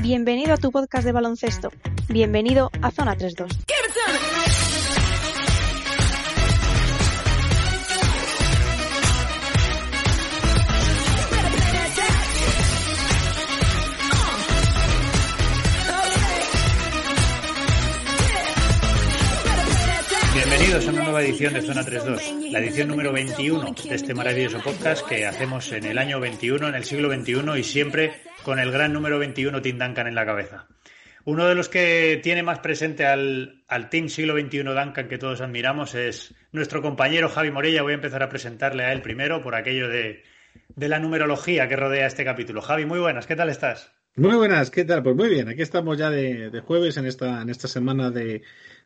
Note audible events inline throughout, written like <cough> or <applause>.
Bienvenido a tu podcast de baloncesto. Bienvenido a Zona 32. Bienvenidos a una nueva edición de Zona 32, la edición número 21 de este maravilloso podcast que hacemos en el año 21, en el siglo XXI y siempre con el gran número 21 Tim Duncan en la cabeza. Uno de los que tiene más presente al, al Team siglo XXI Duncan que todos admiramos es nuestro compañero Javi Morella. Voy a empezar a presentarle a él primero por aquello de, de la numerología que rodea este capítulo. Javi, muy buenas, ¿qué tal estás? Muy buenas, ¿qué tal? Pues muy bien, aquí estamos ya de, jueves en esta, en esta semana de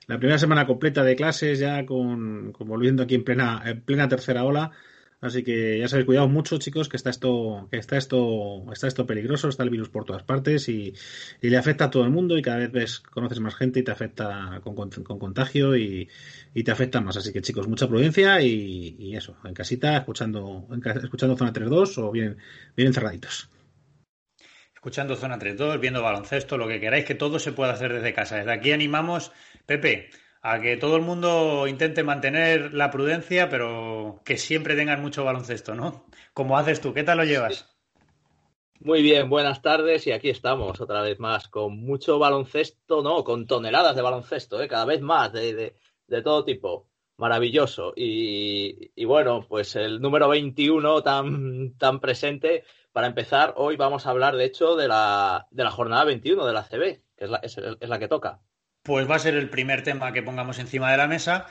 la primera semana completa de clases, ya con, con volviendo aquí en plena, en plena tercera ola. Así que ya sabéis, cuidado mucho, chicos, que está esto, que está esto, está esto peligroso, está el virus por todas partes y, y le afecta a todo el mundo y cada vez ves, conoces más gente y te afecta con, con, con contagio y, y, te afecta más. Así que chicos, mucha prudencia y, y eso, en casita, escuchando, en, escuchando Zona 3.2 o bien, bien encerraditos escuchando Zona 3.2, viendo baloncesto, lo que queráis, que todo se pueda hacer desde casa. Desde aquí animamos, Pepe, a que todo el mundo intente mantener la prudencia, pero que siempre tengan mucho baloncesto, ¿no? Como haces tú, ¿qué tal lo llevas? Muy bien, buenas tardes y aquí estamos otra vez más con mucho baloncesto, no, con toneladas de baloncesto, ¿eh? cada vez más, de, de, de todo tipo. Maravilloso. Y, y, bueno, pues el número 21 tan, tan presente para empezar, hoy vamos a hablar, de hecho, de la, de la jornada 21 de la CB, que es la, es, es la que toca. Pues va a ser el primer tema que pongamos encima de la mesa.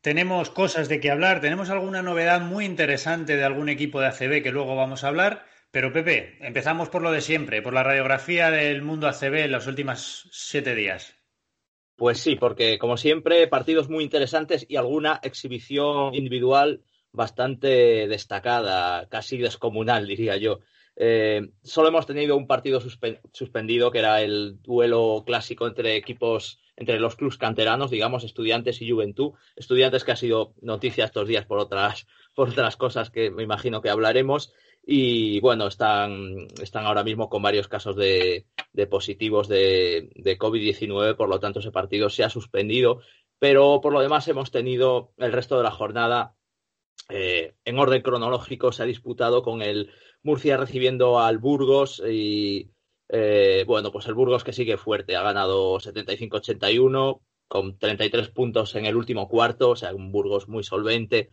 Tenemos cosas de qué hablar, tenemos alguna novedad muy interesante de algún equipo de ACB que luego vamos a hablar. Pero Pepe, empezamos por lo de siempre, por la radiografía del mundo ACB en los últimos siete días. Pues sí, porque como siempre, partidos muy interesantes y alguna exhibición individual bastante destacada, casi descomunal, diría yo. Eh, solo hemos tenido un partido suspe suspendido, que era el duelo clásico entre equipos, entre los clubes canteranos, digamos, estudiantes y juventud. Estudiantes que ha sido noticia estos días por otras, por otras cosas que me imagino que hablaremos. Y bueno, están, están ahora mismo con varios casos de, positivos de COVID-19, por lo tanto ese partido se ha suspendido. Pero por lo demás hemos tenido el resto de la jornada eh, en orden cronológico, se ha disputado con el Murcia recibiendo al Burgos y eh, bueno, pues el Burgos que sigue fuerte, ha ganado 75-81 con 33 puntos en el último cuarto, o sea, un Burgos muy solvente.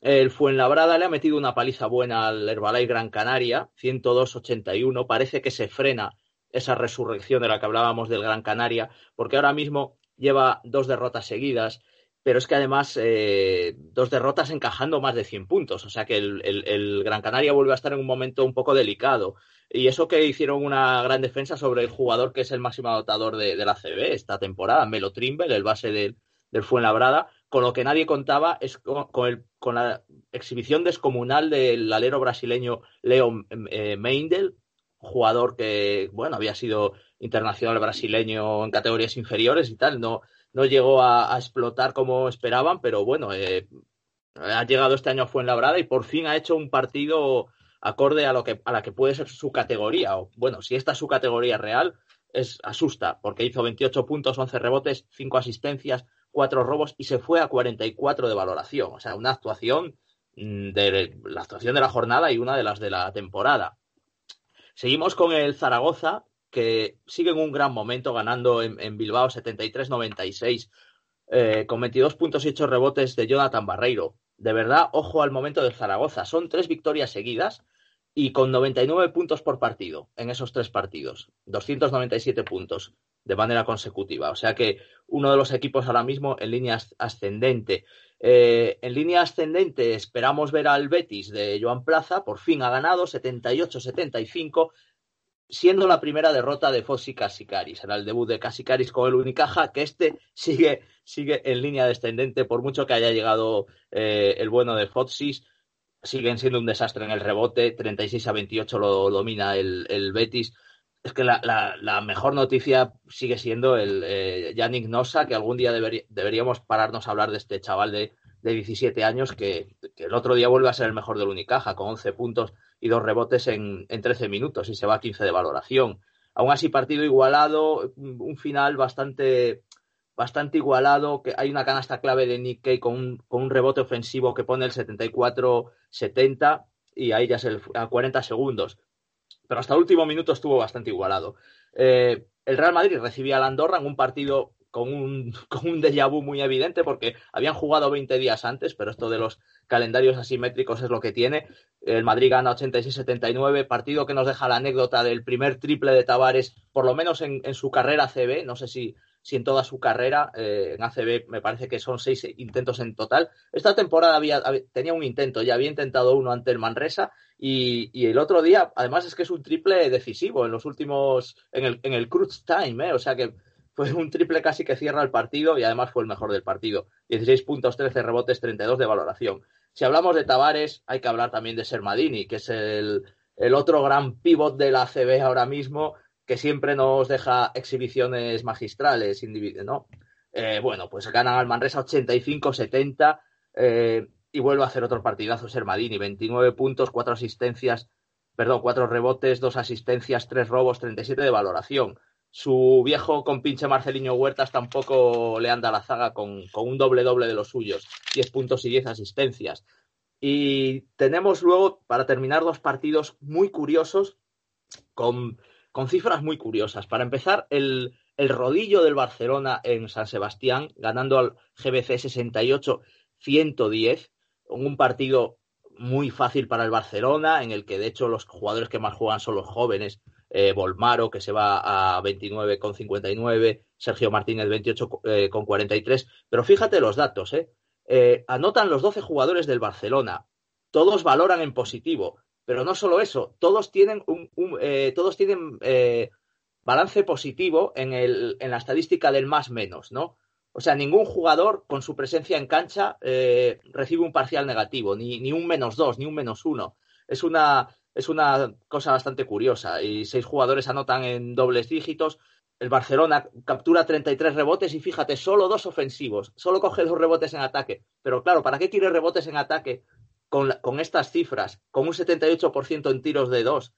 El Fuenlabrada le ha metido una paliza buena al Herbalife Gran Canaria, 102-81. Parece que se frena esa resurrección de la que hablábamos del Gran Canaria, porque ahora mismo lleva dos derrotas seguidas pero es que además eh, dos derrotas encajando más de 100 puntos, o sea que el, Gran Canaria vuelve a estar en un momento un poco delicado. Y eso que hicieron una gran defensa sobre el jugador que es el máximo anotador de, la CB esta temporada, Melo Trimble, el base del, Fuenlabrada, con lo que nadie contaba es con, con, el, con la exhibición descomunal del alero brasileño Leo eh, Meindel, jugador que, bueno, había sido internacional brasileño en categorías inferiores y tal, no no llegó a, explotar como esperaban, pero bueno, eh, ha llegado este año a Fuenlabrada y por fin ha hecho un partido acorde a lo que a la que puede ser su categoría. O, bueno, si esta es su categoría real, es asusta, porque hizo 28 puntos, 11 rebotes, 5 asistencias, 4 robos y se fue a 44 de valoración. O sea, una actuación mm, de la actuación de la jornada y una de las de la temporada. Seguimos con el Zaragoza, que sigue en un gran momento, ganando en, Bilbao 73-96, eh, con 22 puntos y 8 rebotes de Jonathan Barreiro. De verdad, ojo al momento del Zaragoza. Son tres victorias seguidas y con 99 puntos por partido en esos tres partidos. 297 puntos de manera consecutiva. O sea que uno de los equipos ahora mismo en línea ascendente. Eh, en línea ascendente esperamos ver al Betis de Joan Plaza. Por fin ha ganado 78-75 siendo la primera derrota de Fossi Casicaris. Era el debut de Casicaris con el Unicaja, que este <laughs> sigue, sigue en línea descendente, por mucho que haya llegado eh, el bueno de Fossis. Siguen siendo un desastre en el rebote, 36 a 28 lo domina el, el Betis. Es que la, la, mejor noticia sigue siendo el eh, Yannick Nossa, que algún día deberí, deberíamos pararnos a hablar de este chaval de de 17 años que, el otro día vuelve a ser el mejor del Unicaja, con 11 puntos y dos rebotes en, en 13 minutos y se va a 15 de valoración. Aún así, partido igualado, un final bastante, bastante igualado, que hay una canasta clave de Nick Kay con un, con un rebote ofensivo que pone el 74-70 y ahí ya es el, a 40 segundos. Pero hasta el último minuto estuvo bastante igualado. Eh, el Real Madrid recibía al Andorra en un partido con un, <laughs> con un déjà vu muy evidente porque habían jugado 20 días antes, pero esto de los calendarios asimétricos es lo que tiene. El Madrid gana 86-79, partido que nos deja la anécdota del primer triple de Tavares, por lo menos en, en su carrera CB, no sé si, si en toda su carrera, eh, en ACB me parece que son seis intentos en total. Esta temporada había, tenía un intento, ya había intentado uno ante el Manresa y, y, el otro día, además es que es un triple decisivo en los últimos, en el, en el crunch time, ¿eh? o sea que fue un triple casi que cierra el partido y además fue el mejor del partido. 16 puntos, 13 rebotes, 32 de valoración. Si hablamos de Tavares, hay que hablar también de Sermadini, que es el, el otro gran pivot de la ACB ahora mismo, que siempre nos deja exhibiciones magistrales, ¿no? Eh, bueno, pues ganan al Manresa 85-70 eh, y vuelve a hacer otro partidazo Sermadini, 29 puntos, 4 asistencias, perdón, 4 rebotes, 2 asistencias, 3 robos, 37 de valoración. Su viejo compinche Marceliño Huertas tampoco le anda a la zaga con, con un doble-doble de los suyos, 10 puntos y 10 asistencias. Y tenemos luego, para terminar, dos partidos muy curiosos con con cifras muy curiosas. Para empezar, el, el rodillo del Barcelona en San Sebastián, ganando al GBC 68-110, un partido muy fácil para el Barcelona, en el que de hecho los jugadores que más juegan son los jóvenes. Eh, Volmaro, que se va a 29,59, Sergio Martínez 28,43. Eh, Pero fíjate los datos, ¿eh? ¿eh? Anotan los 12 jugadores del Barcelona. Todos valoran en positivo. Pero no solo eso, todos tienen, un, eh, todos tienen balance positivo en, el, en la estadística del más menos, ¿no? O sea, ningún jugador con su presencia en cancha recibe un parcial negativo, ni, ni, un menos dos, ni un menos uno. Es una, es una cosa bastante curiosa. Y seis jugadores anotan en dobles dígitos. El Barcelona captura 33 rebotes y fíjate, solo dos ofensivos. Solo coge dos rebotes en ataque. Pero claro, ¿para qué quiere rebotes en ataque con, con estas cifras, con un 78% en tiros de dos,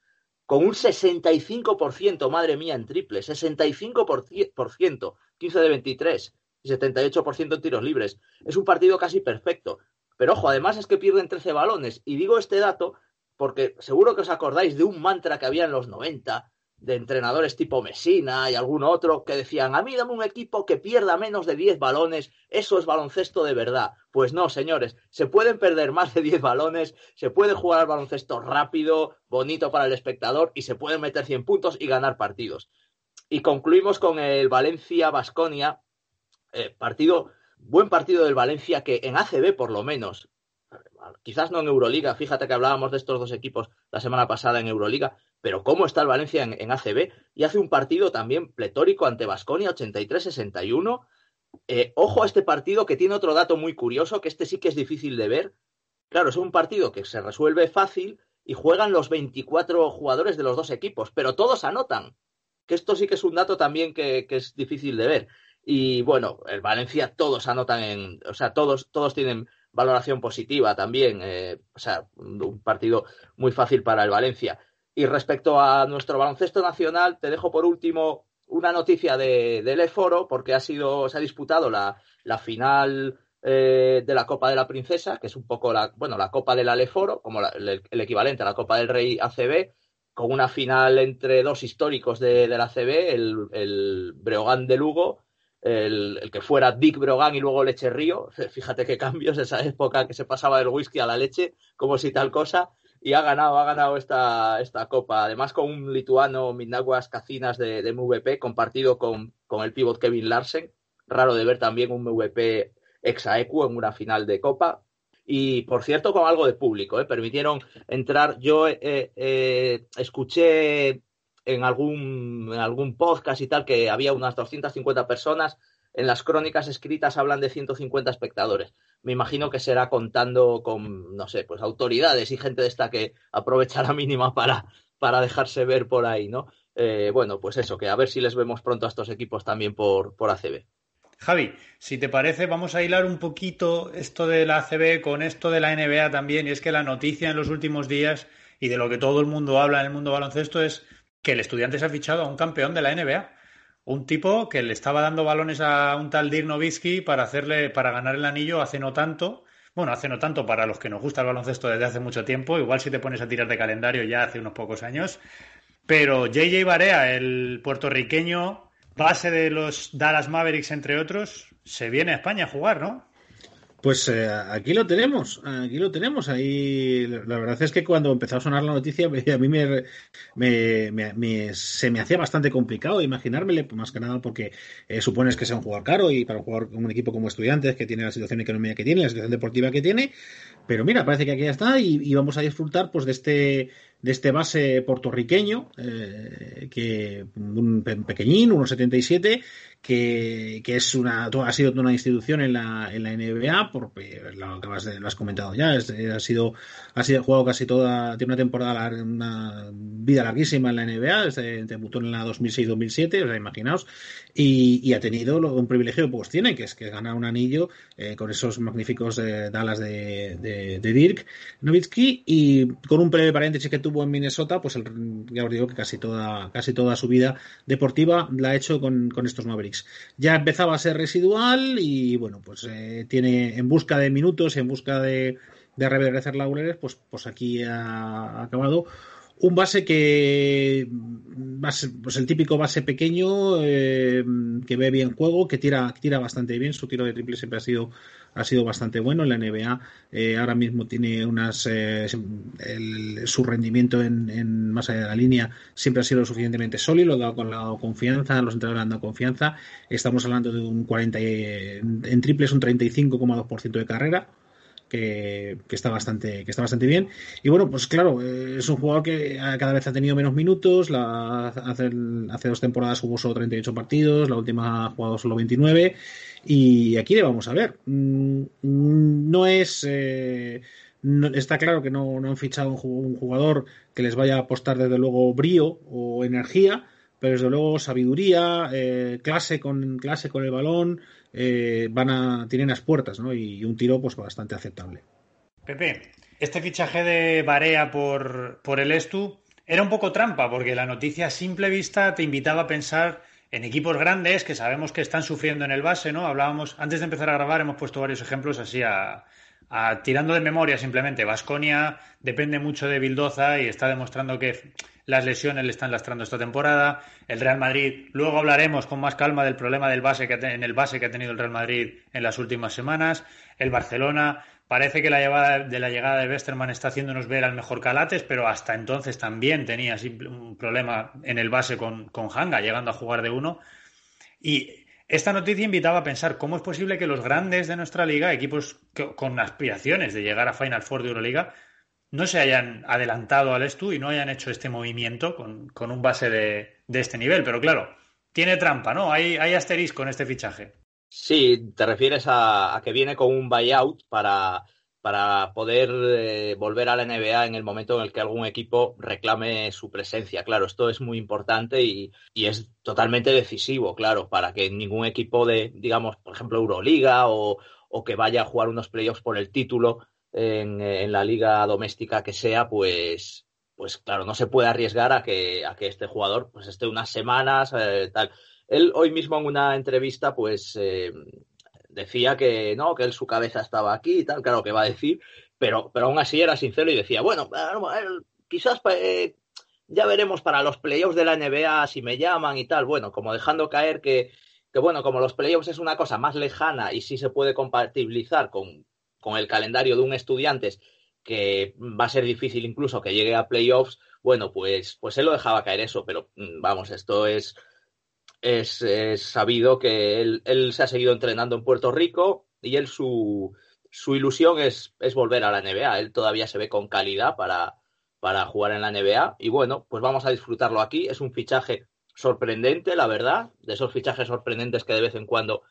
con un 65%, madre mía, en triple, 65%, 15 de 23 y 78% en tiros libres. Es un partido casi perfecto. Pero ojo, además es que pierden 13 balones. Y digo este dato porque seguro que os acordáis de un mantra que había en los 90 de entrenadores tipo Mesina y algún otro que decían, a mí dame un equipo que pierda menos de 10 balones, eso es baloncesto de verdad. Pues no, señores, se pueden perder más de 10 balones, se puede jugar al baloncesto rápido, bonito para el espectador y se pueden meter 100 puntos y ganar partidos. Y concluimos con el Valencia-Basconia, eh, partido, buen partido del Valencia que en ACB por lo menos quizás no en Euroliga, fíjate que hablábamos de estos dos equipos la semana pasada en Euroliga, pero cómo está el Valencia en, ACB y hace un partido también pletórico ante Basconia 83-61. Eh, ojo a este partido que tiene otro dato muy curioso, que este sí que es difícil de ver. Claro, es un partido que se resuelve fácil y juegan los 24 jugadores de los dos equipos, pero todos anotan. Que esto sí que es un dato también que, que es difícil de ver. Y bueno, el Valencia todos anotan en, o sea, todos, todos tienen valoración positiva también. Eh, o sea, un partido muy fácil para el Valencia. Y respecto a nuestro baloncesto nacional, te dejo por último una noticia de, del E-Foro, porque ha sido, se ha disputado la, la final eh, de la Copa de la Princesa, que es un poco la, bueno, la Copa del Aleforo, como la, el, equivalente a la Copa del Rey ACB, con una final entre dos históricos de, de la ACB, el, el Breogán de Lugo el, el, que fuera Dick Brogan y luego Leche Río. Fíjate qué cambios, esa época que se pasaba del whisky a la leche, como si tal cosa. Y ha ganado, ha ganado esta, esta copa. Además, con un lituano, Minaguas Cacinas de, de, MVP, compartido con, con, el pivot Kevin Larsen. Raro de ver también un MVP exaequo en una final de copa. Y por cierto, con algo de público, ¿eh? permitieron entrar. Yo eh, eh, escuché en algún, en algún podcast y tal que había unas 250 personas. En las crónicas escritas hablan de 150 espectadores. Me imagino que será contando con, no sé, pues autoridades y gente de esta que aprovechará mínima para, para dejarse ver por ahí, ¿no? Eh, bueno, pues eso, que a ver si les vemos pronto a estos equipos también por, por ACB. Javi, si te parece, vamos a hilar un poquito esto de la ACB con esto de la NBA también, y es que la noticia en los últimos días y de lo que todo el mundo habla en el mundo baloncesto es que el estudiante se ha fichado a un campeón de la NBA. Un tipo que le estaba dando balones a un tal Dirk Nowitzki para hacerle, para ganar el anillo hace no tanto. Bueno, hace no tanto para los que nos gusta el baloncesto desde hace mucho tiempo. Igual si te pones a tirar de calendario ya hace unos pocos años. Pero JJ Barea, el puertorriqueño, base de los Dallas Mavericks, entre otros, se viene a España a jugar, ¿no? Pues eh, aquí lo tenemos, aquí lo tenemos. Ahí la verdad es que cuando empezó a sonar la noticia, <laughs> a mí me, me, se me hacía bastante complicado imaginármele, más que nada porque eh, supones que sea un jugador caro y para un jugador un equipo como estudiantes que tiene la situación económica que tiene, la situación deportiva que tiene. Pero mira, parece que aquí ya está y, vamos a disfrutar pues de este de este base puertorriqueño, eh, que un pequeñín, 1,77, que, que, es una, ha sido una institución en la, en la NBA, porque lo, acabas de, lo has comentado ya, ha sido, ha sido jugado casi toda, tiene una temporada, una vida larguísima en la NBA, desde, debutó en la 2006-2007, o sea, imaginaos, y, y, ha tenido un privilegio, pues tiene, que es que ganar un anillo eh, con esos magníficos eh, Dallas de, de, de, Dirk Nowitzki, y con un breve paréntesis que tuvo en Minnesota, pues el, ya os digo que casi toda, casi toda su vida deportiva la ha hecho con, con estos Mavericks. Ya empezaba a ser residual y bueno, pues eh, tiene en busca de minutos, en busca de, de reverdecer laureles, pues, pues aquí ha acabado un base que base, pues el típico base pequeño eh, que ve bien juego, que tira, tira bastante bien, su tiro de triple siempre ha sido ha sido bastante bueno en la NBA. Eh, ahora mismo tiene unas eh, su rendimiento en, más allá de la línea siempre ha sido suficientemente sólido, lo ha dado con la confianza, los entrenadores han dado confianza. Estamos hablando de un 40 en, en triples un 35,2% de carrera que, está bastante, que está bastante bien. Y bueno, pues claro, eh, es un jugador que cada vez ha tenido menos minutos. La, hace, hace dos temporadas jugó solo 38 partidos, la última ha jugado solo 29. Y aquí le vamos a ver. Mm, no es. Eh, está claro que no, han fichado un jugador que les vaya a apostar desde luego brío o energía, pero desde luego sabiduría, eh, clase con clase con el balón, eh, van a tienen las puertas, ¿no? Y, un tiro pues bastante aceptable. Pepe, este fichaje de Barea por, por el Estu era un poco trampa, porque la noticia a simple vista te invitaba a pensar en equipos grandes que sabemos que están sufriendo en el base, ¿no? Hablábamos, antes de empezar a grabar, hemos puesto varios ejemplos así a, tirando de memoria simplemente. Vasconia depende mucho de Bildoza y está demostrando que las lesiones le están lastrando esta temporada. El Real Madrid, luego hablaremos con más calma del problema del base que en el base que ha tenido el Real Madrid en las últimas semanas. El Barcelona, parece que la llegada de la llegada de Westerman está haciéndonos ver al mejor Calates, pero hasta entonces también tenía un problema en el base con, con Hanga, llegando a jugar de uno. Y esta noticia invitaba a pensar cómo es posible que los grandes de nuestra liga, equipos con aspiraciones de llegar a Final Four de Euroliga, no se hayan adelantado al Estu y no hayan hecho este movimiento con, un base de, este nivel. Pero claro, tiene trampa, ¿no? Hay, hay asterisco en este fichaje. Sí, te refieres a, que viene con un buyout para, para poder eh, volver a la NBA en el momento en el que algún equipo reclame su presencia. Claro, esto es muy importante y, y, es totalmente decisivo, claro, para que ningún equipo de, digamos, por ejemplo, Euroliga o, o que vaya a jugar unos playoffs por el título en, la liga doméstica que sea, pues, pues claro, no se puede arriesgar a que, a que este jugador pues esté unas semanas, eh, tal. Él hoy mismo en una entrevista, pues eh, decía que no, que él su cabeza estaba aquí y tal, claro que va a decir, pero, pero aún así era sincero y decía, bueno, quizás eh, ya veremos para los playoffs de la NBA si me llaman y tal, bueno, como dejando caer que, que bueno, como los playoffs es una cosa más lejana y sí se puede compatibilizar con, con el calendario de un estudiantes que va a ser difícil incluso que llegue a playoffs, bueno, pues, pues él lo dejaba caer eso, pero mm, vamos, esto es, es, sabido que él, él, se ha seguido entrenando en Puerto Rico y él su, su ilusión es, es, volver a la NBA. Él todavía se ve con calidad para, para jugar en la NBA y bueno, pues vamos a disfrutarlo aquí. Es un fichaje sorprendente, la verdad, de esos fichajes sorprendentes que de vez en cuando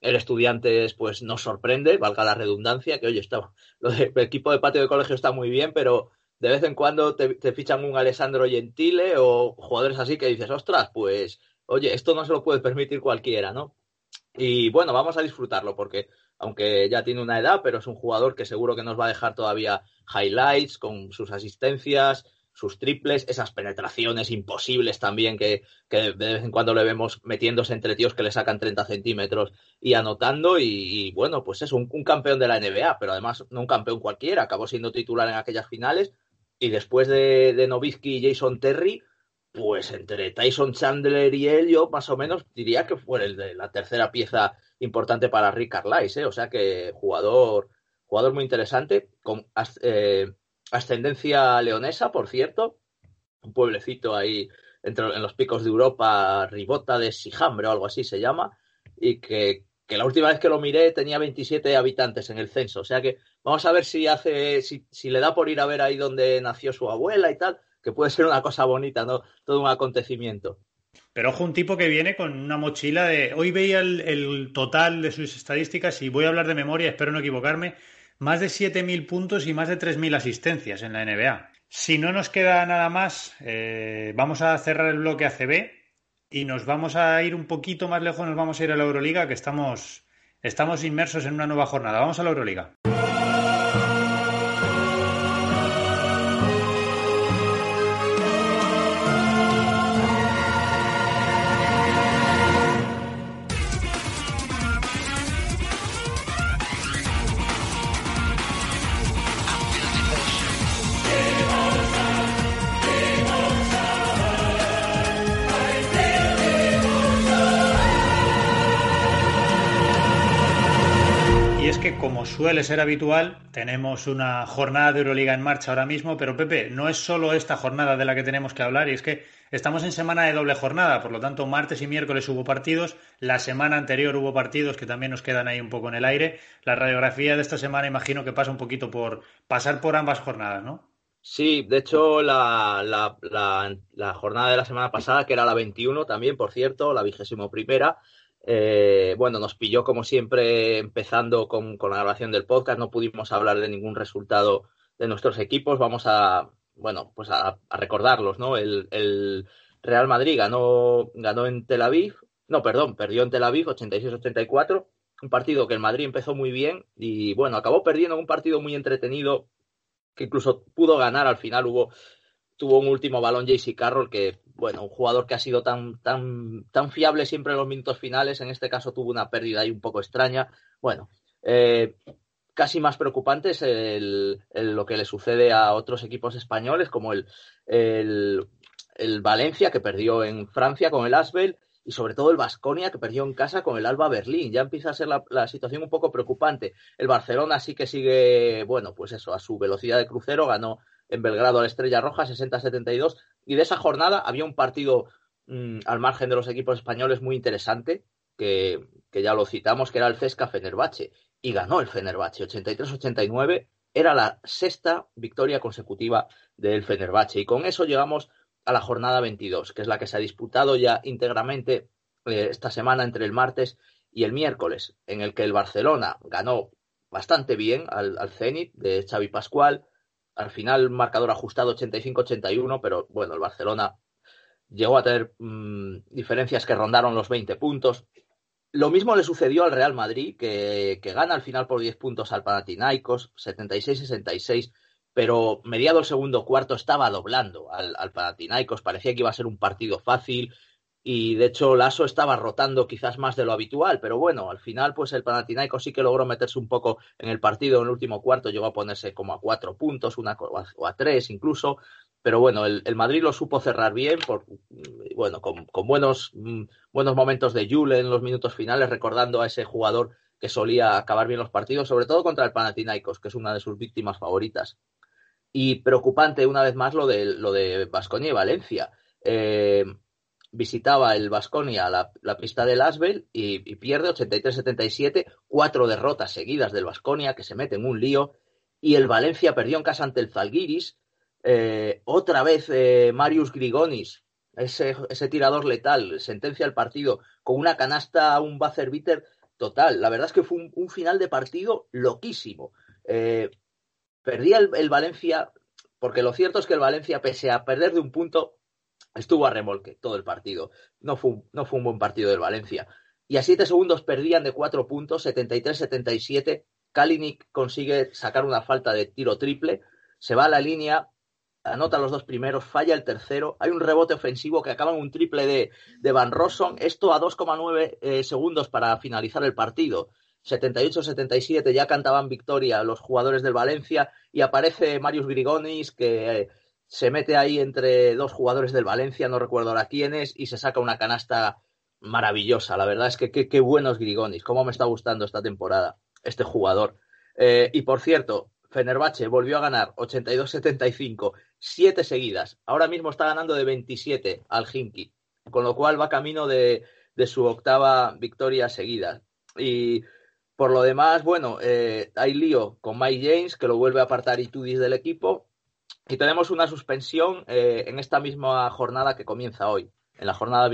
el estudiante pues nos sorprende, valga la redundancia, que oye, está, lo del equipo de patio de colegio está muy bien, pero de vez en cuando te, fichan un Alessandro Gentile o jugadores así que dices, ostras, pues oye, esto no se lo puede permitir cualquiera, ¿no? Y bueno, vamos a disfrutarlo porque aunque ya tiene una edad, pero es un jugador que seguro que nos va a dejar todavía highlights con sus asistencias, sus triples, esas penetraciones imposibles también que, de vez en cuando le vemos metiéndose entre tíos que le sacan 30 centímetros y anotando. Y, bueno, pues es un, campeón de la NBA, pero además no un campeón cualquiera, acabó siendo titular en aquellas finales. Y después de, de Nowitzki y Jason Terry, pues entre Tyson Chandler y él, yo más o menos diría que fue el de la tercera pieza importante para Rick Carlisle, ¿eh? o sea que jugador, jugador muy interesante, con eh, ascendencia leonesa, por cierto, un pueblecito ahí entre, en los picos de Europa, Ribota de Sijambre o algo así se llama, y que, que, la última vez que lo miré tenía 27 habitantes en el censo, o sea que vamos a ver si hace, si, si le da por ir a ver ahí donde nació su abuela y tal, que puede ser una cosa bonita, ¿no? Todo un acontecimiento. Pero ojo, un tipo que viene con una mochila de. Hoy veía el, total de sus estadísticas y voy a hablar de memoria, espero no equivocarme. Más de 7.000 puntos y más de 3.000 asistencias en la NBA. Si no nos queda nada más, eh, vamos a cerrar el bloque ACB y nos vamos a ir un poquito más lejos, nos vamos a ir a la Euroliga, que estamos, estamos inmersos en una nueva jornada. Vamos a la Euroliga. Como suele ser habitual, tenemos una jornada de Euroliga en marcha ahora mismo, pero Pepe, no es solo esta jornada de la que tenemos que hablar, y es que estamos en semana de doble jornada, por lo tanto, martes y miércoles hubo partidos, la semana anterior hubo partidos que también nos quedan ahí un poco en el aire. La radiografía de esta semana imagino que pasa un poquito por pasar por ambas jornadas, ¿no? Sí, de hecho, la, la jornada de la semana pasada, que era la 21 también, por cierto, la vigésimo primera, eh, bueno, nos pilló como siempre empezando con, la grabación del podcast, no pudimos hablar de ningún resultado de nuestros equipos. Vamos a, bueno, pues a, recordarlos, ¿no? El, Real Madrid ganó, ganó en Tel Aviv, no, perdón, perdió en Tel Aviv 86-84, un partido que el Madrid empezó muy bien y bueno, acabó perdiendo un partido muy entretenido que incluso pudo ganar al final, hubo tuvo un último balón JC Carroll que, bueno, un jugador que ha sido tan, tan, tan fiable siempre en los minutos finales, en este caso tuvo una pérdida ahí un poco extraña. Bueno, eh, casi más preocupante es lo que le sucede a otros equipos españoles, como el, el, Valencia, que perdió en Francia con el Asbel, y sobre todo el Vasconia, que perdió en casa con el Alba Berlín. Ya empieza a ser la, la, situación un poco preocupante. El Barcelona sí que sigue, bueno, pues eso, a su velocidad de crucero, ganó en Belgrado a la Estrella Roja, 60-72. Y de esa jornada había un partido mm, al margen de los equipos españoles muy interesante, que, ya lo citamos, que era el Cesca Fenerbahce. Y ganó el Fenerbahce, 83-89. Era la sexta victoria consecutiva del Fenerbahce. Y con eso llegamos a la jornada 22, que es la que se ha disputado ya íntegramente eh, esta semana entre el martes y el miércoles, en el que el Barcelona ganó bastante bien al, al Zenit de Xavi Pascual, al final marcador ajustado 85-81, pero bueno, el Barcelona llegó a tener mm, diferencias que rondaron los 20 puntos. Lo mismo le sucedió al Real Madrid, que, gana al final por 10 puntos al Panathinaikos, 76-66, pero mediado el segundo cuarto estaba doblando al, al Panathinaikos, parecía que iba a ser un partido fácil, y de hecho Lasso estaba rotando quizás más de lo habitual, pero bueno, al final pues el Panathinaikos sí que logró meterse un poco en el partido en el último cuarto, llegó a ponerse como a cuatro puntos, una, o a tres incluso, pero bueno, el, Madrid lo supo cerrar bien, por, bueno, con, buenos, mm, buenos momentos de Jule en los minutos finales, recordando a ese jugador que solía acabar bien los partidos, sobre todo contra el Panathinaikos, que es una de sus víctimas favoritas. Y preocupante una vez más lo de lo de Vasconia y Valencia. Eh, visitaba el Vasconia la, pista del Asbel y, pierde 83-77, cuatro derrotas seguidas del Vasconia que se mete en un lío y el Valencia perdió en casa ante el Zalgiris. Eh, otra vez eh, Marius Grigonis, ese, tirador letal, sentencia el partido con una canasta, un buzzer beater total. La verdad es que fue un, final de partido loquísimo. Eh, perdía el Valencia, porque lo cierto es que el Valencia, pese a perder de un punto, estuvo a remolque todo el partido. No fue, un, no fue un buen partido del Valencia. y a 7 segundos perdían de 4 puntos, 73-77. Kalinic consigue sacar una falta de tiro triple, se va a la línea, anota los dos primeros, falla el tercero, hay un rebote ofensivo que acaba en un triple de, de Van Rosson, esto a 2,9 eh, segundos para finalizar el partido. 78-77 ya cantaban victoria los jugadores del Valencia y aparece Marius Grigonis que eh, se mete ahí entre dos jugadores del Valencia, no recuerdo ahora quiénes, y se saca una canasta maravillosa. La verdad es que qué buenos Grigonis, cómo me está gustando esta temporada este jugador. Eh, y por cierto, Fenerbahce volvió a ganar 82-75, siete seguidas. Ahora mismo está ganando de 27 al Hinky, con lo cual va camino de, de su octava victoria seguida. Y por lo demás, bueno, eh, hay lío con Mike James, que lo vuelve a apartar Itudis del equipo. Y tenemos una suspensión eh, en esta misma jornada que comienza hoy, en la jornada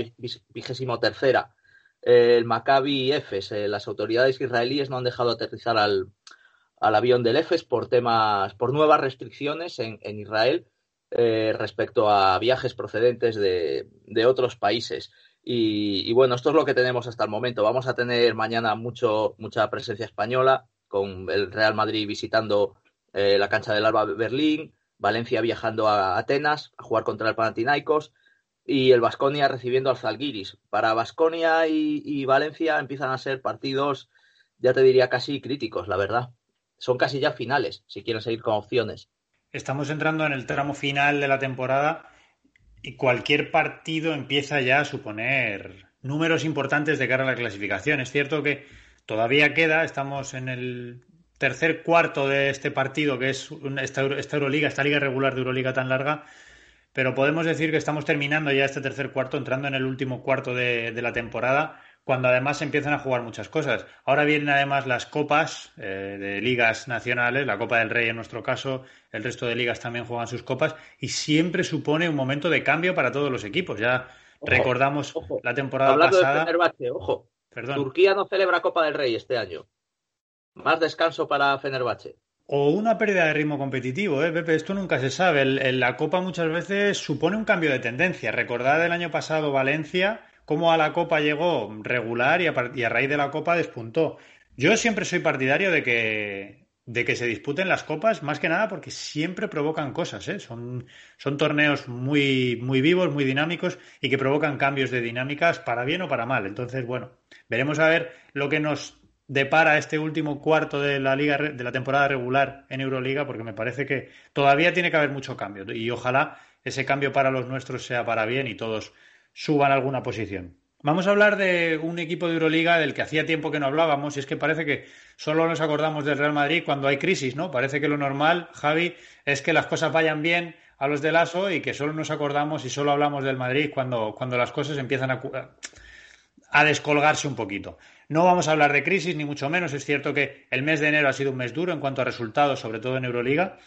vigésimo tercera. el Maccabi Efes, eh, las autoridades israelíes no han dejado aterrizar al, al, avión del Efes por temas, por nuevas restricciones en, en Israel respecto a viajes procedentes de, de otros países. Y, bueno, esto es lo que tenemos hasta el momento. Vamos a tener mañana mucho, mucha presencia española, con el Real Madrid visitando eh, la cancha del Alba Berlín, Valencia viajando a Atenas a jugar contra el Panathinaikos y el Vasconia recibiendo al Zalgiris. Para Vasconia y, Valencia empiezan a ser partidos, ya te diría, casi críticos, la verdad. Son casi ya finales, si quieren seguir con opciones. Estamos entrando en el tramo final de la temporada y cualquier partido empieza ya a suponer números importantes de cara a la clasificación. Es cierto que todavía queda, estamos en el tercer cuarto de este partido, que es esta, Euroliga, esta liga regular de Euroliga tan larga, pero podemos decir que estamos terminando ya este tercer cuarto, entrando en el último cuarto de la temporada cuando además empiezan a jugar muchas cosas. Ahora vienen además las copas eh, de ligas nacionales, la Copa del Rey en nuestro caso, el resto de ligas también juegan sus copas y siempre supone un momento de cambio para todos los equipos. Ya recordamos la temporada Hablando pasada. De ojo. Turquía no celebra Copa del Rey este año. Más descanso para Fenerbahce. O una pérdida de ritmo competitivo, ¿eh, Pepe? Esto nunca se sabe. la Copa muchas veces supone un cambio de tendencia. Recordad el año pasado Valencia cómo a la Copa llegó regular y a, raíz de la Copa despuntó. Yo siempre soy partidario de que, de que se disputen las copas, más que nada porque siempre provocan cosas, ¿eh? son, son torneos muy, muy vivos, muy dinámicos y que provocan cambios de dinámicas para bien o para mal. Entonces, bueno, veremos a ver lo que nos depara este último cuarto de la liga de la temporada regular en Euroliga, porque me parece que todavía tiene que haber mucho cambio y ojalá ese cambio para los nuestros sea para bien y todos suban alguna posición. Vamos a hablar de un equipo de Euroliga del que hacía tiempo que no hablábamos y es que parece que solo nos acordamos del Real Madrid cuando hay crisis, ¿no? Parece que lo normal, Javi, es que las cosas vayan bien a los del ASO y que solo nos acordamos y solo hablamos del Madrid cuando, cuando las cosas empiezan a, a descolgarse un poquito. No vamos a hablar de crisis, ni mucho menos. Es cierto que el mes de enero ha sido un mes duro en cuanto a resultados, sobre todo en Euroliga,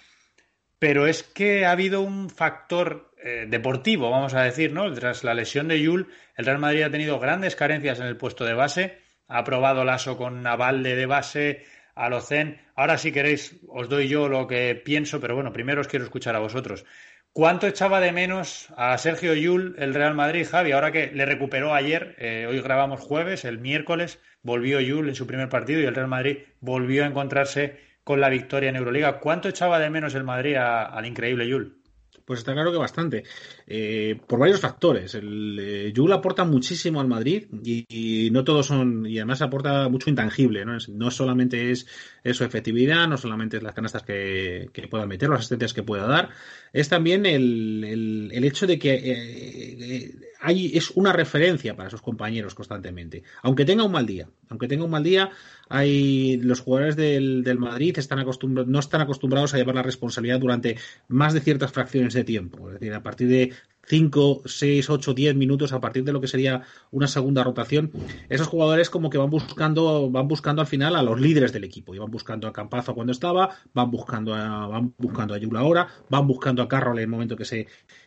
pero es que ha habido un factor eh, deportivo, vamos a decir, ¿no? Tras la lesión de Yul, el Real Madrid ha tenido grandes carencias en el puesto de base. Ha probado Lasso con Navalde de base, a Locen. Ahora, si queréis, os doy yo lo que pienso, pero bueno, primero os quiero escuchar a vosotros. ¿Cuánto echaba de menos a Sergio Yul el Real Madrid, Javi? Ahora que le recuperó ayer, eh, hoy grabamos jueves, el miércoles volvió Yul en su primer partido y el Real Madrid volvió a encontrarse con la victoria en Euroliga. ¿Cuánto echaba de menos el Madrid al increíble Yul? Pues está claro que bastante. Eh, por varios factores. El eh, Yul aporta muchísimo al Madrid y, no todos son. Y además aporta mucho intangible. No, no solamente es, su efectividad, no solamente es las canastas que, que, pueda meter, las asistencias que pueda dar. Es también el, el, hecho de que eh, hay, es una referencia para sus compañeros constantemente. Aunque tenga un mal día. Aunque tenga un mal día, hay los jugadores del, del Madrid están acostumbrados, no están acostumbrados a llevar la responsabilidad durante más de ciertas fracciones de tiempo. Es decir, a partir de 5, 6, 8, 10 minutos, a partir de lo que sería una segunda rotación, esos jugadores como que van buscando, van buscando al final a los líderes del equipo. Y van buscando a Campazo cuando estaba, van buscando a, van buscando a Yula ahora, van buscando a Carroll en el momento que se,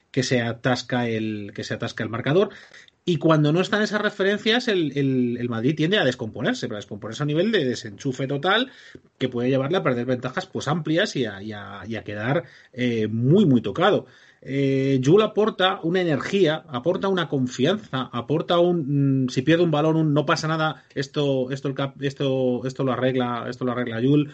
que se atasca el, que se atasca el marcador Y cuando no están esas referencias, el, el, Madrid tiende a descomponerse, pero a descomponerse a nivel de desenchufe total, que puede llevarle a perder ventajas pues amplias y a, y a, quedar eh, muy, muy tocado eh, aporta una energía, aporta una confianza, aporta un mm, si pierde un balón no pasa nada, esto esto el esto esto lo arregla, esto lo arregla Jul,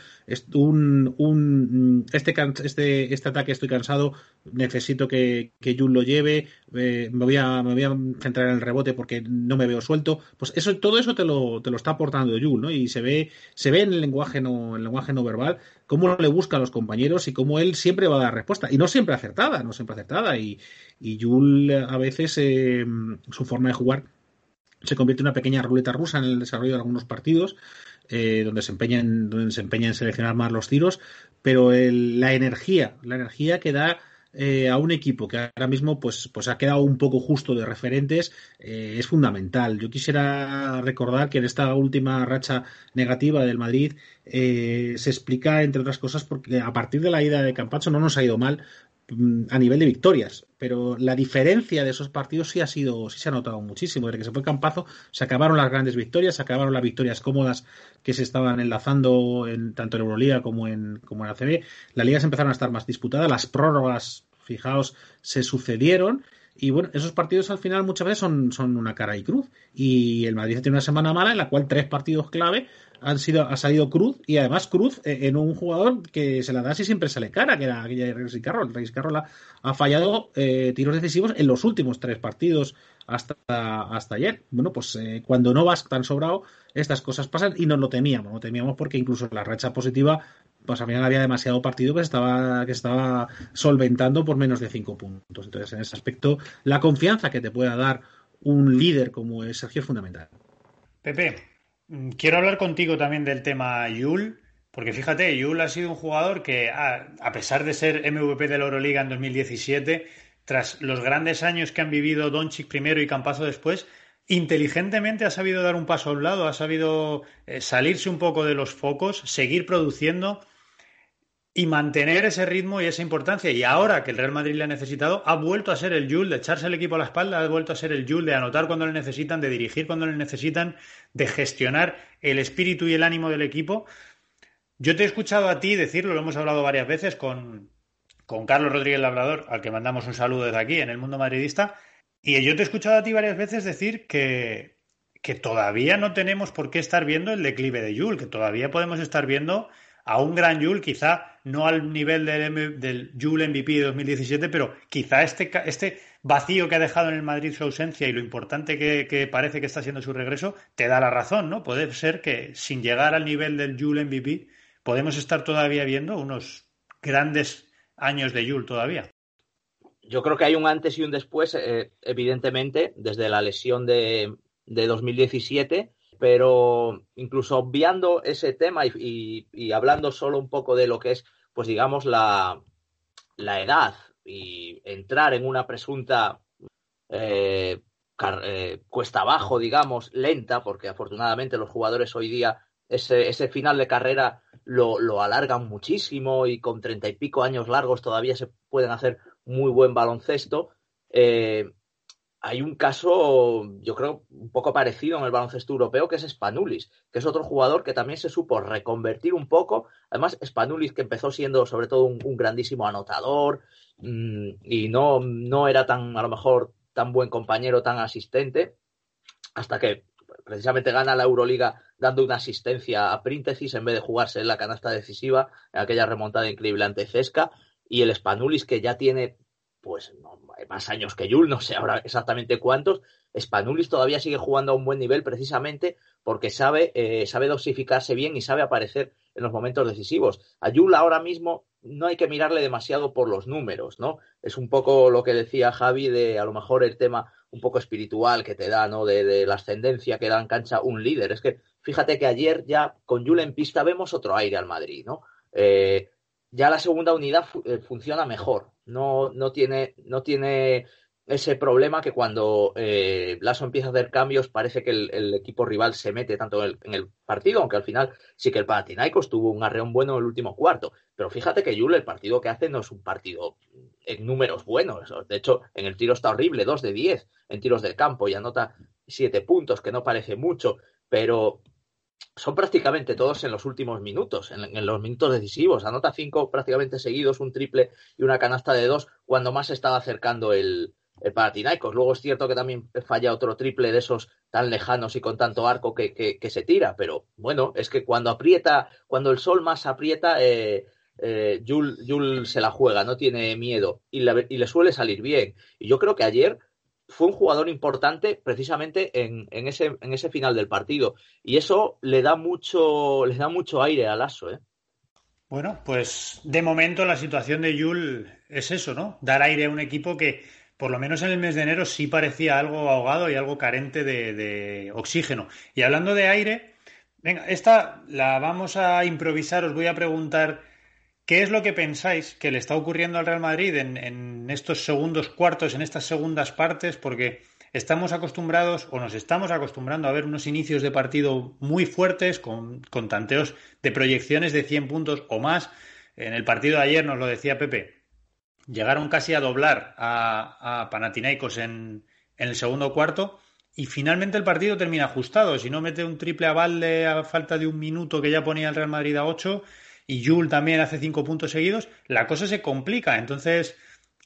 un, un mm, este este este ataque estoy cansado, necesito que que Jul lo lleve, eh, me voy a me voy a centrar en el rebote porque no me veo suelto, pues eso todo eso te lo te lo está aportando Jul, ¿no? Y se ve se ve en el lenguaje no en el lenguaje no verbal cómo le busca a los compañeros y cómo él siempre va a dar respuesta. Y no siempre acertada, no siempre acertada. Y, y a veces eh, su forma de jugar se convierte en una pequeña ruleta rusa en el desarrollo de algunos partidos, eh, donde, se empeña en, donde se empeña en seleccionar más los tiros, pero la energía, la energía que da eh, a un equipo que ahora mismo pues, pues ha quedado un poco justo de referentes eh, es fundamental. Yo quisiera recordar que en esta última racha negativa del Madrid eh, se explica, entre otras cosas, porque a partir de la ida de Campacho no nos ha ido mal a nivel de victorias, pero la diferencia de esos partidos sí ha sido, sí se ha notado muchísimo. Desde que se fue Campazo, se acabaron las grandes victorias, se acabaron las victorias cómodas que se estaban enlazando en, tanto en Euroliga como en, como en ACB. Las ligas empezaron a estar más disputadas, las prórrogas, fijaos, se sucedieron. Y bueno, esos partidos al final muchas veces son, son una cara y cruz. Y el Madrid tiene una semana mala en la cual tres partidos clave han sido, ha salido Cruz y además Cruz eh, en un jugador que se la da si siempre sale cara, que era Reyes Carroll. Reyes Carroll ha, fallado eh, tiros decisivos en los últimos tres partidos hasta, hasta ayer. Bueno, pues eh, cuando no vas tan sobrado, estas cosas pasan y no lo temíamos. No temíamos porque incluso la racha positiva, pues al final había demasiado partido que estaba, que estaba solventando por menos de cinco puntos. Entonces, en ese aspecto, la confianza que te pueda dar un líder como es Sergio es fundamental. Pepe, quiero hablar contigo también del tema Yul. Porque fíjate, Yul ha sido un jugador que, a pesar de ser MVP de la Euroliga en 2017, tras los grandes años que han vivido Doncic primero y Campazo después, inteligentemente ha sabido dar un paso a un lado, ha sabido eh, salirse un poco de los focos, seguir produciendo y mantener ese ritmo y esa importancia. Y ahora que el Real Madrid le ha necesitado, ha vuelto a ser el Jules de echarse el equipo a la espalda, ha vuelto a ser el Jules de anotar cuando le necesitan, de dirigir cuando le necesitan, de gestionar el espíritu y el ánimo del equipo. Yo te he escuchado a ti decirlo, lo hemos hablado varias veces con, con Carlos Rodríguez Labrador, al que mandamos un saludo desde aquí en el mundo madridista. Y yo te he escuchado a ti varias veces decir que, que todavía no tenemos por qué estar viendo el declive de Yul, que todavía podemos estar viendo a un gran Yul, quizá no al nivel del, del Yul MVP de 2017, pero quizá este, este vacío que ha dejado en el Madrid su ausencia y lo importante que, parece que está siendo su regreso, te da la razón, ¿no? Puede ser que sin llegar al nivel del Yul MVP, podemos estar todavía viendo unos grandes años de Yul todavía. Yo creo que hay un antes y un después, eh, evidentemente, desde la lesión de, de, 2017, pero incluso obviando ese tema y, hablando solo un poco de lo que es, pues digamos, la, la edad y entrar en una presunta eh, eh, cuesta abajo, digamos, lenta, porque afortunadamente los jugadores hoy día ese, ese final de carrera lo, lo, alargan muchísimo y con treinta y pico años largos todavía se pueden hacer muy buen baloncesto. Eh, hay un caso, yo creo, un poco parecido en el baloncesto europeo, que es Spanulis, que es otro jugador que también se supo reconvertir un poco. Además, Spanulis, que empezó siendo sobre todo un, grandísimo anotador mmm, y no, no era tan, a lo mejor, tan buen compañero, tan asistente, hasta que precisamente gana la Euroliga dando una asistencia a Príntesis en vez de jugarse en la canasta decisiva, en aquella remontada increíble ante Cesca, y el Spanulis que ya tiene pues más años que Yul, no sé ahora exactamente cuántos, Spanulis todavía sigue jugando a un buen nivel precisamente porque sabe, eh, sabe dosificarse bien y sabe aparecer en los momentos decisivos. A Yul ahora mismo no hay que mirarle demasiado por los números, ¿no? Es un poco lo que decía Javi de a lo mejor el tema un poco espiritual que te da, ¿no? De, la ascendencia que da en cancha un líder. Es que fíjate que ayer ya con Yul en pista vemos otro aire al Madrid, ¿no? Eh, ya la segunda unidad eh, funciona mejor, no, no tiene, no tiene ese problema que cuando eh, Lasso empieza a hacer cambios parece que el, equipo rival se mete tanto en el, partido, aunque al final sí que el Panathinaikos tuvo un arreón bueno en el último cuarto. Pero fíjate que Yule, el partido que hace no es un partido en números buenos. De hecho, en el tiro está horrible, 2 de 10 en tiros del campo y anota 7 puntos, que no parece mucho, pero son prácticamente todos en los últimos minutos, en, los minutos decisivos. Anota 5 prácticamente seguidos, un triple y una canasta de 2 cuando más se estaba acercando el, el Panathinaikos. Luego es cierto que también falla otro triple de esos tan lejanos y con tanto arco que, que, se tira, pero bueno, es que cuando aprieta, cuando el sol más aprieta, eh, eh Jules, se la juega, no tiene miedo y, le suele salir bien. Y yo creo que ayer fue un jugador importante precisamente en, ese, final del partido y eso le da mucho, le da mucho aire al aso, ¿eh? Bueno, pues de momento la situación de Jules es eso, ¿no? Dar aire a un equipo que por lo menos en el mes de enero sí parecía algo ahogado y algo carente de, oxígeno. Y hablando de aire, venga, esta la vamos a improvisar, os voy a preguntar qué es lo que pensáis que le está ocurriendo al Real Madrid en, estos segundos cuartos, en estas segundas partes, porque estamos acostumbrados o nos estamos acostumbrando a ver unos inicios de partido muy fuertes, con, tanteos de proyecciones de 100 puntos o más. En el partido de ayer nos lo decía Pepe, llegaron casi a doblar a, a Panathinaikos en, el segundo cuarto y finalmente el partido termina ajustado. Si no mete un triple a a falta de un minuto que ya ponía el Real Madrid a 8 y Jul también hace cinco puntos seguidos, la cosa se complica. Entonces,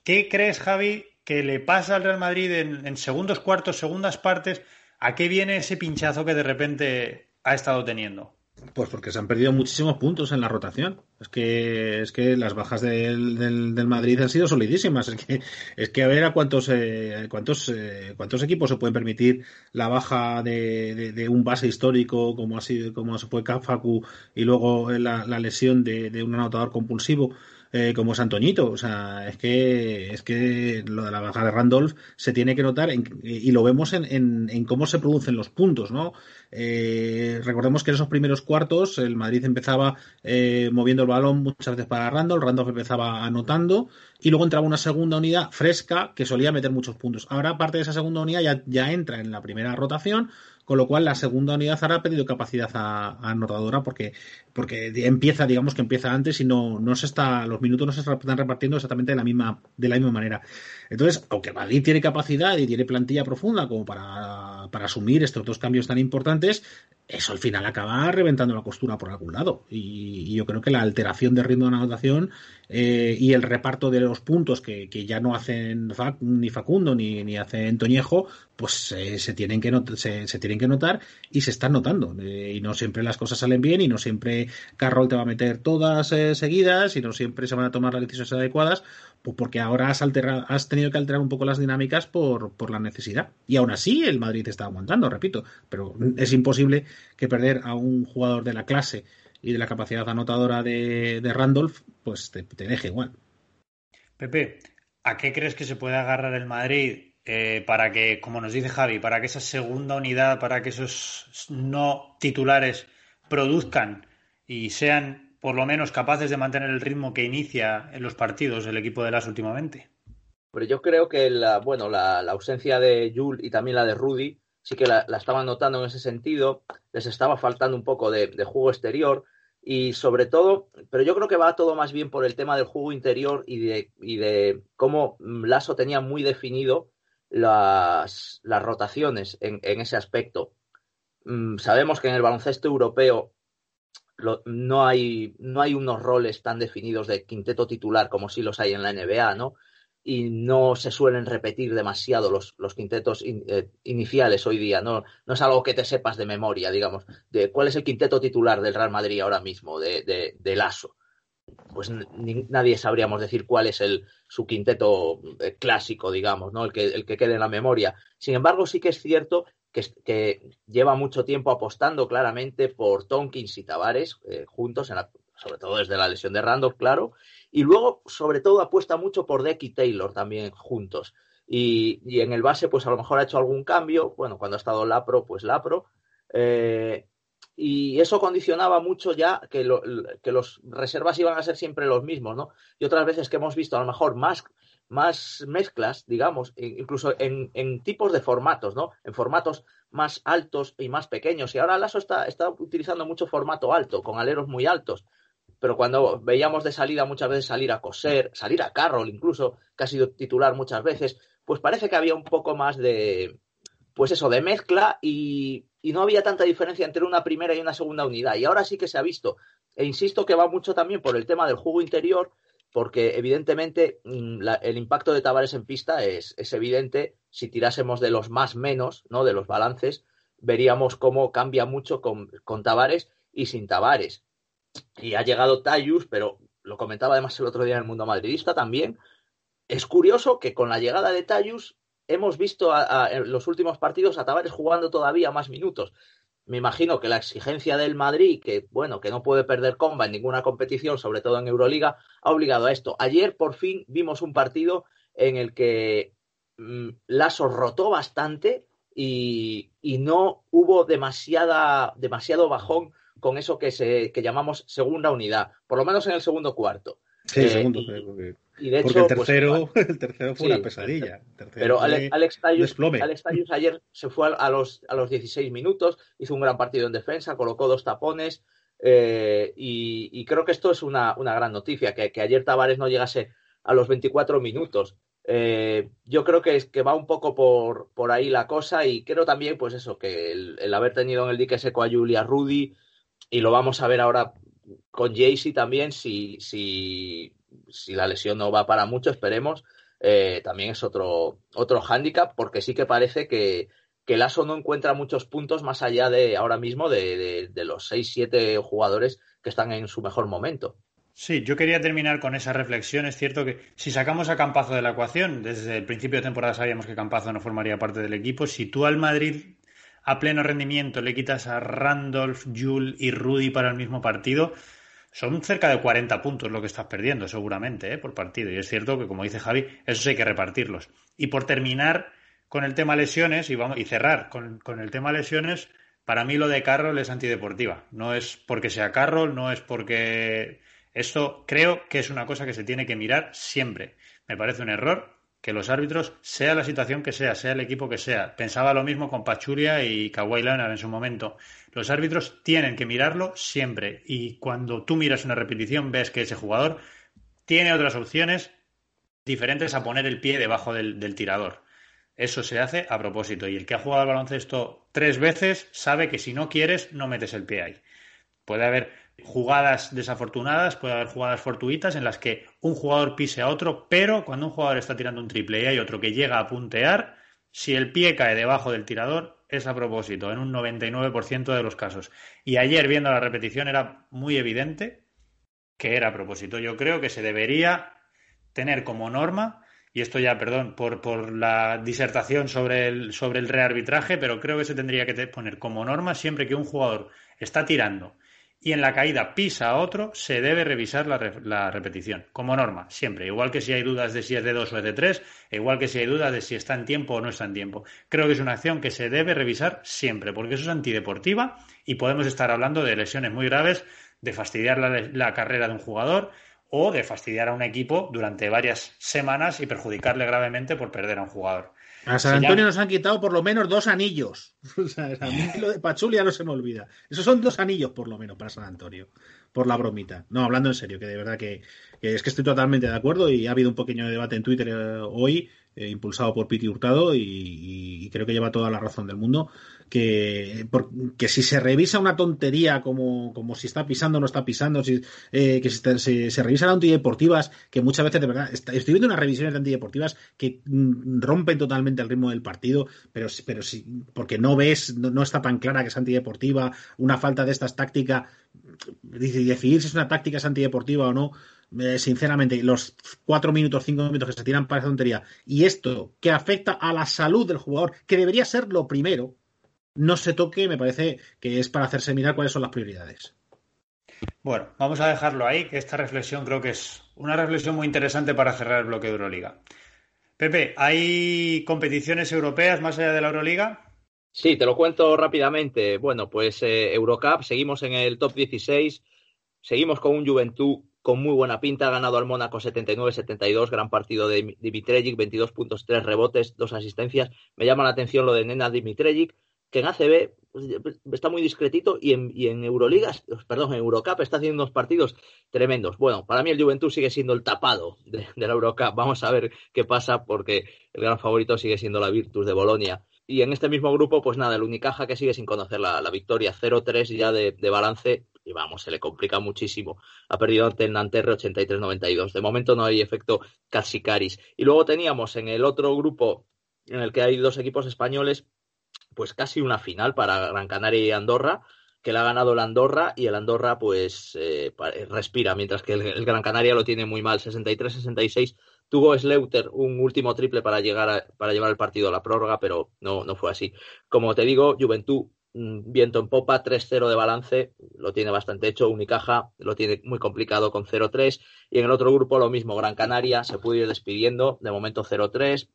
¿qué crees, Javi, que le pasa al Real Madrid en, en segundos cuartos, segundas partes? ¿A qué viene ese pinchazo que de repente ha estado teniendo? Pues porque se han perdido muchísimos puntos en la rotación. Es que, es que las bajas del, del, Madrid han sido solidísimas. Es que, es que a ver a cuántos, eh, cuántos, eh, cuántos equipos se pueden permitir la baja de, un base histórico como, así, como se fue Kafaku y luego la, lesión de un anotador compulsivo. Eh, como Santoñito. O sea, es que, es que lo de la baja de Randolph se tiene que notar y lo vemos en, en, cómo se producen los puntos, ¿no? Eh, recordemos que en esos primeros cuartos el Madrid empezaba eh, moviendo el balón muchas veces para Randolph, Randolph empezaba anotando y luego entraba una segunda unidad fresca que solía meter muchos puntos. Ahora parte de esa segunda unidad ya, ya entra en la primera rotación con lo cual la segunda unidad ahora ha pedido capacidad a, anotadora porque, porque empieza, digamos que empieza antes y no, no se está, los minutos no se están repartiendo exactamente de la misma, de la misma manera. Entonces, aunque Madrid tiene capacidad y tiene plantilla profunda como para, para asumir estos dos cambios tan importantes, eso al final acaba reventando la costura por algún lado. Y, yo creo que la alteración de ritmo de anotación eh, y el reparto de los puntos que, ya no hacen ni Facundo ni, ni hacen Toñejo, pues eh, se, tienen que se, se, tienen que notar y se están notando. Eh, y no siempre las cosas salen bien y no siempre Carroll te va a meter todas seguidas y no siempre se van a tomar las decisiones adecuadas pues porque ahora has, alterado, has tenido que alterar un poco las dinámicas por, por, la necesidad. Y aún así el Madrid está aguantando, repito, pero es imposible que perder a un jugador de la clase y de la capacidad anotadora de, de Randolph, pues te, deje igual. Pepe, ¿a qué crees que se puede agarrar el Madrid eh, para que, como nos dice Javi, para que esa segunda unidad, para que esos no titulares produzcan y sean por lo menos capaces de mantener el ritmo que inicia en los partidos el equipo de las últimamente. Pero yo creo que la, bueno, la, ausencia de Jules y también la de Rudy sí que la, estaban notando en ese sentido. Les estaba faltando un poco de, juego exterior y sobre todo, pero yo creo que va todo más bien por el tema del juego interior y de, y de cómo Lasso tenía muy definido las, las rotaciones en, en, ese aspecto. Mm, sabemos que en el baloncesto europeo no, hay, no hay unos roles tan definidos de quinteto titular como si los hay en la NBA, ¿no? Y no se suelen repetir demasiado los, los quintetos eh, iniciales hoy día, ¿no? No es algo que te sepas de memoria, digamos, de cuál es el quinteto titular del Real Madrid ahora mismo, de, de, de Lasso. Pues nadie sabríamos decir cuál es el, su quinteto eh, clásico, digamos, ¿no? El que, el que quede en la memoria. Sin embargo, sí que es cierto que, lleva mucho tiempo apostando claramente por Tonkins y Tavares eh, juntos, sobre todo desde la lesión de Randolph, claro, y luego, sobre todo, apuesta mucho por Deck y Taylor también juntos. Y, en el base, pues a lo mejor ha hecho algún cambio, bueno, cuando ha estado Lapro, pues Lapro, eh, y eso condicionaba mucho ya que, que, los reservas iban a ser siempre los mismos, ¿no? Y otras veces que hemos visto a lo mejor más más mezclas, digamos, incluso en, tipos de formatos, ¿no? En formatos más altos y más pequeños. Y ahora Lasso está, está utilizando mucho formato alto, con aleros muy altos. Pero cuando veíamos de salida muchas veces salir a coser, salir a Carroll incluso, que ha sido titular muchas veces, pues parece que había un poco más de, pues eso, de mezcla y, no había tanta diferencia entre una primera y una segunda unidad. Y ahora sí que se ha visto. E insisto que va mucho también por el tema del juego interior, porque evidentemente mm, el impacto de Tavares en pista es, es, evidente. Si tirásemos de los más menos, ¿no? De los balances, veríamos cómo cambia mucho con, con Tavares y sin Tavares. Y ha llegado Tayus, pero lo comentaba además el otro día en el mundo madridista también. Es curioso que con la llegada de Tayus hemos visto en los últimos partidos a Tavares jugando todavía más minutos. Me imagino que la exigencia del Madrid, que bueno, que no puede perder comba en ninguna competición, sobre todo en Euroliga, ha obligado a esto. Ayer por fin vimos un partido en el que mm, Lasso rotó bastante y, no hubo demasiada, demasiado bajón con eso que, se, que llamamos segunda unidad, por lo menos en el segundo cuarto. Sí, eh, segundo, y de Porque hecho, el pues, tercero, <laughs> el tercero fue una pesadilla. pero Alex Tayus, ayer se fue a los, a los 16 minutos, hizo un gran partido en defensa, colocó dos tapones. Eh, y, creo que esto es una, una gran noticia, que, que, ayer Tavares no llegase a los 24 minutos. Eh, yo creo que, que va un poco por, por ahí la cosa y creo también, pues eso, que el, el haber tenido en el dique seco a Julia Rudy, y lo vamos a ver ahora con Jaycee también, si, si si la lesión no va para mucho, esperemos, eh, también es otro, otro hándicap, porque sí que parece que, que el ASO no encuentra muchos puntos más allá de ahora mismo de, de, los 6-7 jugadores que están en su mejor momento. Sí, yo quería terminar con esa reflexión. Es cierto que si sacamos a Campazo de la ecuación, desde el principio de temporada sabíamos que Campazo no formaría parte del equipo. Si tú al Madrid a pleno rendimiento le quitas a Randolph, Jules y Rudy para el mismo partido, son cerca de 40 puntos lo que estás perdiendo, seguramente, ¿eh? por partido. Y es cierto que, como dice Javi, eso hay que repartirlos. Y por terminar con el tema lesiones y, vamos, y cerrar con, el tema lesiones, para mí lo de Carroll es antideportiva. No es porque sea Carroll, no es porque. Esto creo que es una cosa que se tiene que mirar siempre. Me parece un error que los árbitros, sea la situación que sea, sea el equipo que sea, pensaba lo mismo con Pachuria y Kawhi Leonard en su momento. Los árbitros tienen que mirarlo siempre y cuando tú miras una repetición ves que ese jugador tiene otras opciones diferentes a poner el pie debajo del, del tirador. Eso se hace a propósito y el que ha jugado al baloncesto tres veces sabe que si no quieres no metes el pie ahí. Puede haber jugadas desafortunadas, puede haber jugadas fortuitas en las que un jugador pise a otro, pero cuando un jugador está tirando un triple y hay otro que llega a puntear, si el pie cae debajo del tirador, es a propósito, en un 99% de los casos. Y ayer, viendo la repetición, era muy evidente que era a propósito. Yo creo que se debería tener como norma, y esto ya, perdón, por, por la disertación sobre el, sobre el rearbitraje, pero creo que se tendría que poner como norma siempre que un jugador está tirando y en la caída pisa a otro, se debe revisar la, repetición, como norma, siempre. Igual que si hay dudas de si es de dos o es de tres, igual que si hay dudas de si está en tiempo o no está en tiempo. Creo que es una acción que se debe revisar siempre, porque eso es antideportiva y podemos estar hablando de lesiones muy graves, de fastidiar la carrera de un jugador o de fastidiar a un equipo durante varias semanas y perjudicarle gravemente por perder a un jugador. A San Antonio nos han quitado por lo menos dos anillos. <laughs> O sea, a mí lo de Pachulia no se me olvida. Esos son dos anillos por lo menos para San Antonio. Por la bromita. No, hablando en serio, que de verdad que, es que estoy totalmente de acuerdo y ha habido un pequeño debate en Twitter eh, hoy, eh, impulsado por Piti Hurtado, y, creo que lleva toda la razón del mundo, que, que si se revisa una tontería como, como si está pisando o no está pisando, si, eh, que si se, revisan antideportivas, que muchas veces de verdad, estoy viendo unas revisiones de antideportivas que mm, rompen totalmente el ritmo del partido, pero, pero sí, porque no ves, no, está tan clara que es antideportiva, una falta de estas tácticas, decidir si es una táctica es antideportiva o no, eh, sinceramente, los cuatro minutos, cinco minutos que se tiran para esa tontería, y esto que afecta a la salud del jugador, que debería ser lo primero, no se toque, me parece que es para hacerse mirar cuáles son las prioridades. Bueno, vamos a dejarlo ahí, que esta reflexión creo que es una reflexión muy interesante para cerrar el bloque de Euroliga. Pepe, ¿hay competiciones europeas más allá de la Euroliga? Sí, te lo cuento rápidamente. Bueno, pues eh, Eurocup, seguimos en el top 16, seguimos con un Juventud con muy buena pinta, ha ganado al Mónaco 79-72, gran partido de Dimitrejic, 22 puntos, 3 rebotes, 2 asistencias. Me llama la atención lo de Nena Dimitrejic, que en ACB pues, está muy discretito y en, y en perdón, en Eurocup está haciendo unos partidos tremendos. Bueno, para mí el Juventud sigue siendo el tapado de, la Eurocup. Vamos a ver qué pasa porque el gran favorito sigue siendo la Virtus de Bolonia. Y en este mismo grupo, pues nada, el Unicaja que sigue sin conocer la, victoria 0-3 ya de, balance, y vamos, se le complica muchísimo. Ha perdido ante el Nanterre 83-92. De momento no hay efecto Catsicaris. Y luego teníamos en el otro grupo, en el que hay dos equipos españoles, pues casi una final para Gran Canaria y Andorra, que la ha ganado el Andorra y el Andorra pues eh, respira, mientras que el, Gran Canaria lo tiene muy mal, 63-66 Tuvo Sleuter un último triple para, llegar para llevar el partido a la prórroga, pero no, no fue así. Como te digo, Juventud, viento en popa, 3-0 de balance, lo tiene bastante hecho. Unicaja lo tiene muy complicado con 0-3. Y en el otro grupo lo mismo, Gran Canaria se puede ir despidiendo, de momento 0-3.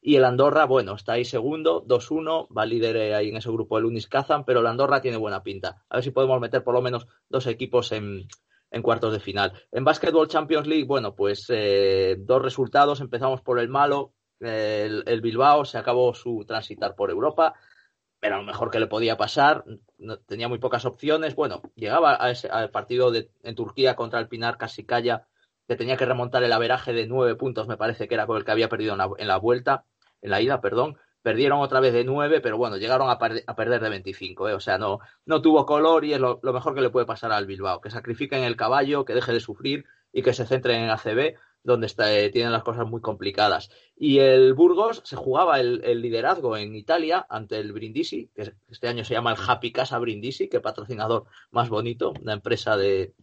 Y el Andorra, bueno, está ahí segundo, 2-1, va líder ahí en ese grupo el Unis Kazan, pero el Andorra tiene buena pinta. A ver si podemos meter por lo menos dos equipos en, en cuartos de final. En Basketball Champions League, bueno, pues eh, dos resultados. Empezamos por el malo. el, Bilbao se acabó su transitar por Europa. Era lo mejor que le podía pasar. tenía muy pocas opciones. Bueno, llegaba a ese, al partido de, en Turquía contra el Pinar Casicaya, que tenía que remontar el averaje de nueve puntos, me parece que era con el que había perdido en la vuelta, en la ida, perdón perdieron otra vez de 9, pero bueno, llegaron a, perder de 25, ¿eh? o sea, no, no tuvo color y es lo, mejor que le puede pasar al Bilbao, que sacrifiquen el caballo, que deje de sufrir y que se centren en ACB, donde eh, tienen las cosas muy complicadas. Y el Burgos se jugaba el, liderazgo en Italia ante el Brindisi, que este año se llama el Happy Casa Brindisi, que patrocinador más bonito, una empresa de,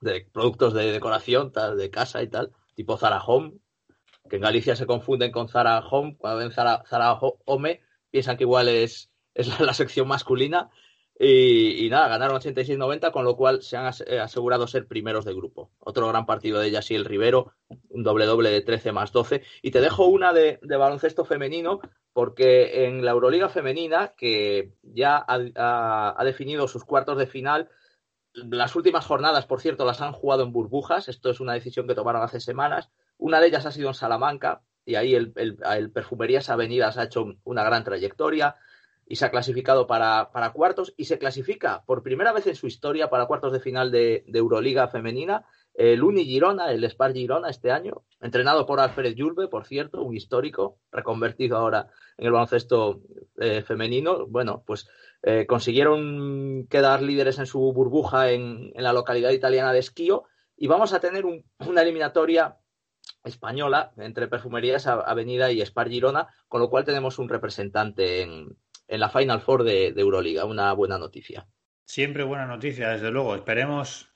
de productos de decoración, tal, de casa y tal, tipo Zara Home, que en Galicia se confunden con Zara Home, cuando ven Zara, Zara Home piensan que igual es, es la, sección masculina. Y, nada, ganaron 86-90, con lo cual se han eh, asegurado ser primeros de grupo. Otro gran partido de el Rivero, un doble doble de 13 más 12. Y te dejo una de, baloncesto femenino, porque en la Euroliga femenina, que ya ha, ha definido sus cuartos de final, las últimas jornadas, por cierto, las han jugado en burbujas. Esto es una decisión que tomaron hace semanas. Una de ellas ha sido en Salamanca y ahí el, Perfumerías Avenidas ha hecho una gran trayectoria y se ha clasificado para, cuartos y se clasifica por primera vez en su historia para cuartos de final de, Euroliga femenina el Uni Girona, el Spar Girona este año, entrenado por Alfred Yulbe, por cierto, un histórico, reconvertido ahora en el baloncesto eh, femenino. Bueno, pues eh, consiguieron quedar líderes en su burbuja en, la localidad italiana de Esquío y vamos a tener una eliminatoria española entre Perfumerías Avenida y Spar Girona, con lo cual tenemos un representante en, la Final Four de, de, Euroliga. Una buena noticia. Siempre buena noticia, desde luego. Esperemos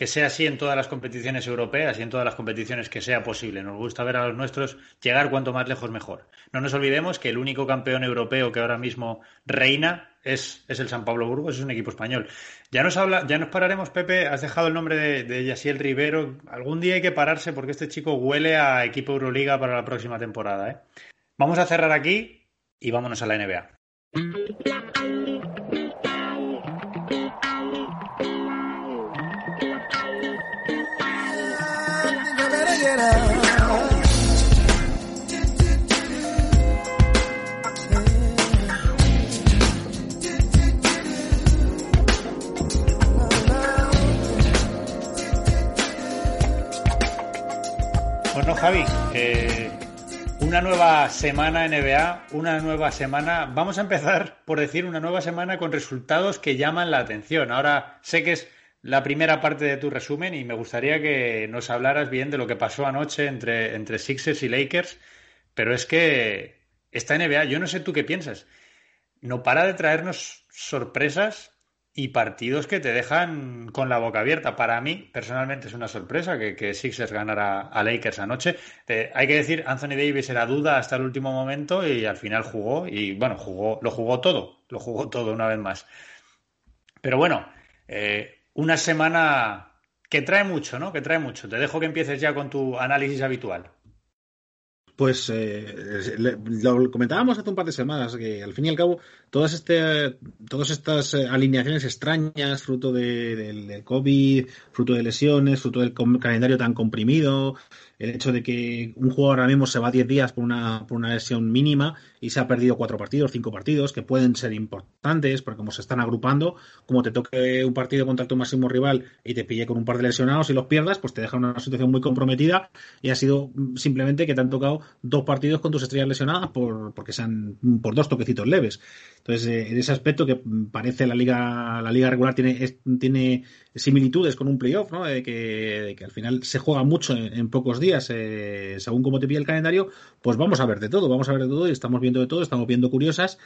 que sea así en todas las competiciones europeas y en todas las competiciones que sea posible. Nos gusta ver a los nuestros llegar cuanto más lejos mejor. No nos olvidemos que el único campeón europeo que ahora mismo reina es, el San Pablo Burgos, es un equipo español. Ya nos habla, ya nos pararemos, Pepe, has dejado el nombre de, de Yasiel Rivero. Algún día hay que pararse porque este chico huele a equipo Euroliga para la próxima temporada. ¿eh? Vamos a cerrar aquí y vámonos a la NBA. Javi, eh, una nueva semana NBA, una nueva semana. Vamos a empezar por decir una nueva semana con resultados que llaman la atención. Ahora sé que es la primera parte de tu resumen y me gustaría que nos hablaras bien de lo que pasó anoche entre, entre Sixers y Lakers, pero es que esta NBA, yo no sé tú qué piensas, no para de traernos sorpresas y partidos que te dejan con la boca abierta. Para mí, personalmente, es una sorpresa que, que Sixers ganara a Lakers anoche. Eh, hay que decir, Anthony Davis era duda hasta el último momento y al final jugó y, bueno, jugó, lo jugó todo, lo jugó todo una vez más. Pero bueno, eh, una semana que trae mucho, ¿no? Que trae mucho. Te dejo que empieces ya con tu análisis habitual. Pues eh, lo comentábamos hace un par de semanas, que al fin y al cabo todas, este, todas estas eh, alineaciones extrañas, fruto de, del COVID, fruto de lesiones, fruto del calendario tan comprimido, el hecho de que un jugador ahora mismo se va 10 días por una, por una lesión mínima y se ha perdido cuatro partidos, cinco partidos, que pueden ser importantes, porque como se están agrupando, como te toque un partido contra tu máximo rival y te pille con un par de lesionados y los pierdas, pues te deja una situación muy comprometida y ha sido simplemente que te han tocado dos partidos con tus estrellas lesionadas por, porque sean por dos toquecitos leves. Entonces, eh, en ese aspecto que parece la liga, la liga regular tiene, tiene similitudes con un playoff, ¿no? De que, que, al final se juega mucho en, pocos días, eh, según cómo te pilla el calendario, pues vamos a ver de todo, vamos a ver de todo y estamos viendo de todo, estamos viendo curiosas.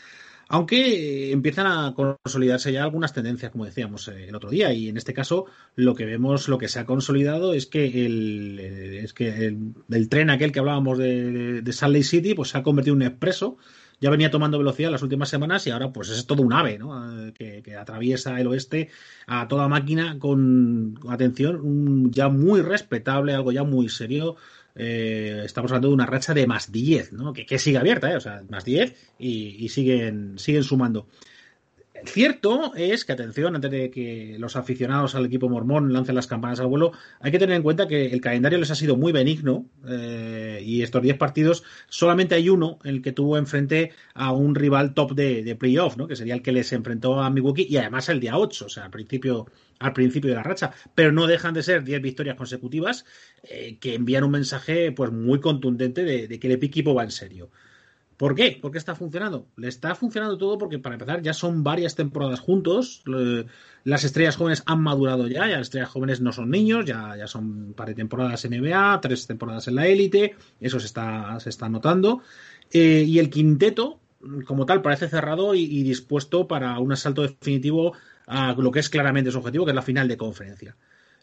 Aunque empiezan a consolidarse ya algunas tendencias, como decíamos eh, el otro día, y en este caso lo que vemos, lo que se ha consolidado es que el, es que el, tren aquel que hablábamos de, de Salt Lake City, pues se ha convertido en un expreso ya venía tomando velocidad las últimas semanas y ahora pues es todo un ave, ¿no? Que, atraviesa el oeste a toda máquina con, atención, ya muy respetable, algo ya muy serio. Eh, estamos hablando de una racha de más 10, ¿no? Que, sigue abierta, ¿eh? O sea, más 10 y, y siguen, siguen sumando. Cierto es que, atención, antes de que los aficionados al equipo mormón lancen las campanas al vuelo, hay que tener en cuenta que el calendario les ha sido muy benigno eh, y estos 10 partidos solamente hay uno en el que tuvo enfrente a un rival top de, playoff, ¿no? que sería el que les enfrentó a Milwaukee y además el día 8, o sea, al principio, al principio de la racha. Pero no dejan de ser 10 victorias consecutivas eh, que envían un mensaje pues muy contundente de, de que el equipo va en serio. ¿Por qué? ¿Por qué está funcionando? Le está funcionando todo porque, para empezar, ya son varias temporadas juntos. Las estrellas jóvenes han madurado ya. Ya las estrellas jóvenes no son niños, ya, ya son un temporadas en NBA, tres temporadas en la élite. Eso se está, se está notando. Eh, y el quinteto, como tal, parece cerrado y, dispuesto para un asalto definitivo a lo que es claramente su objetivo, que es la final de conferencia.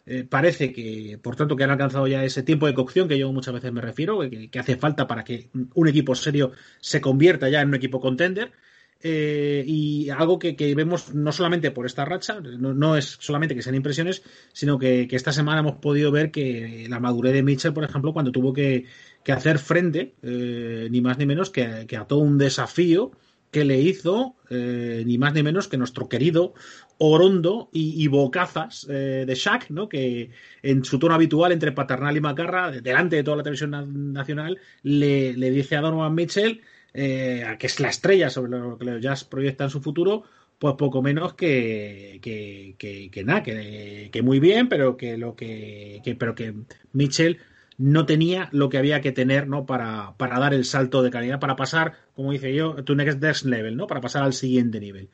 Eh, parece que, por tanto, que han alcanzado ya ese tiempo de cocción que yo muchas veces me refiero, que, hace falta para que un equipo serio se convierta ya en un equipo contender. Eh, y algo que, vemos no solamente por esta racha, no, es solamente que sean impresiones, sino que, esta semana hemos podido ver que la madurez de Mitchell, por ejemplo, cuando tuvo que, hacer frente, eh, ni más ni menos que, a todo un desafío que le hizo ni más ni menos que nuestro querido Orondo y, Bocazas eh, de Shaq, ¿no? que en su tono habitual entre paternal y macarra, delante de toda la televisión nacional, le, dice a Donovan Mitchell, eh, que es la estrella sobre lo que los Jazz proyectan su futuro, pues poco menos que, que, que, nada, que, muy bien, pero que lo que, pero que Mitchell no tenía lo que había que tener ¿no? para, para dar el salto de calidad, para pasar, como dice yo, tu next level, ¿no? para pasar al siguiente nivel.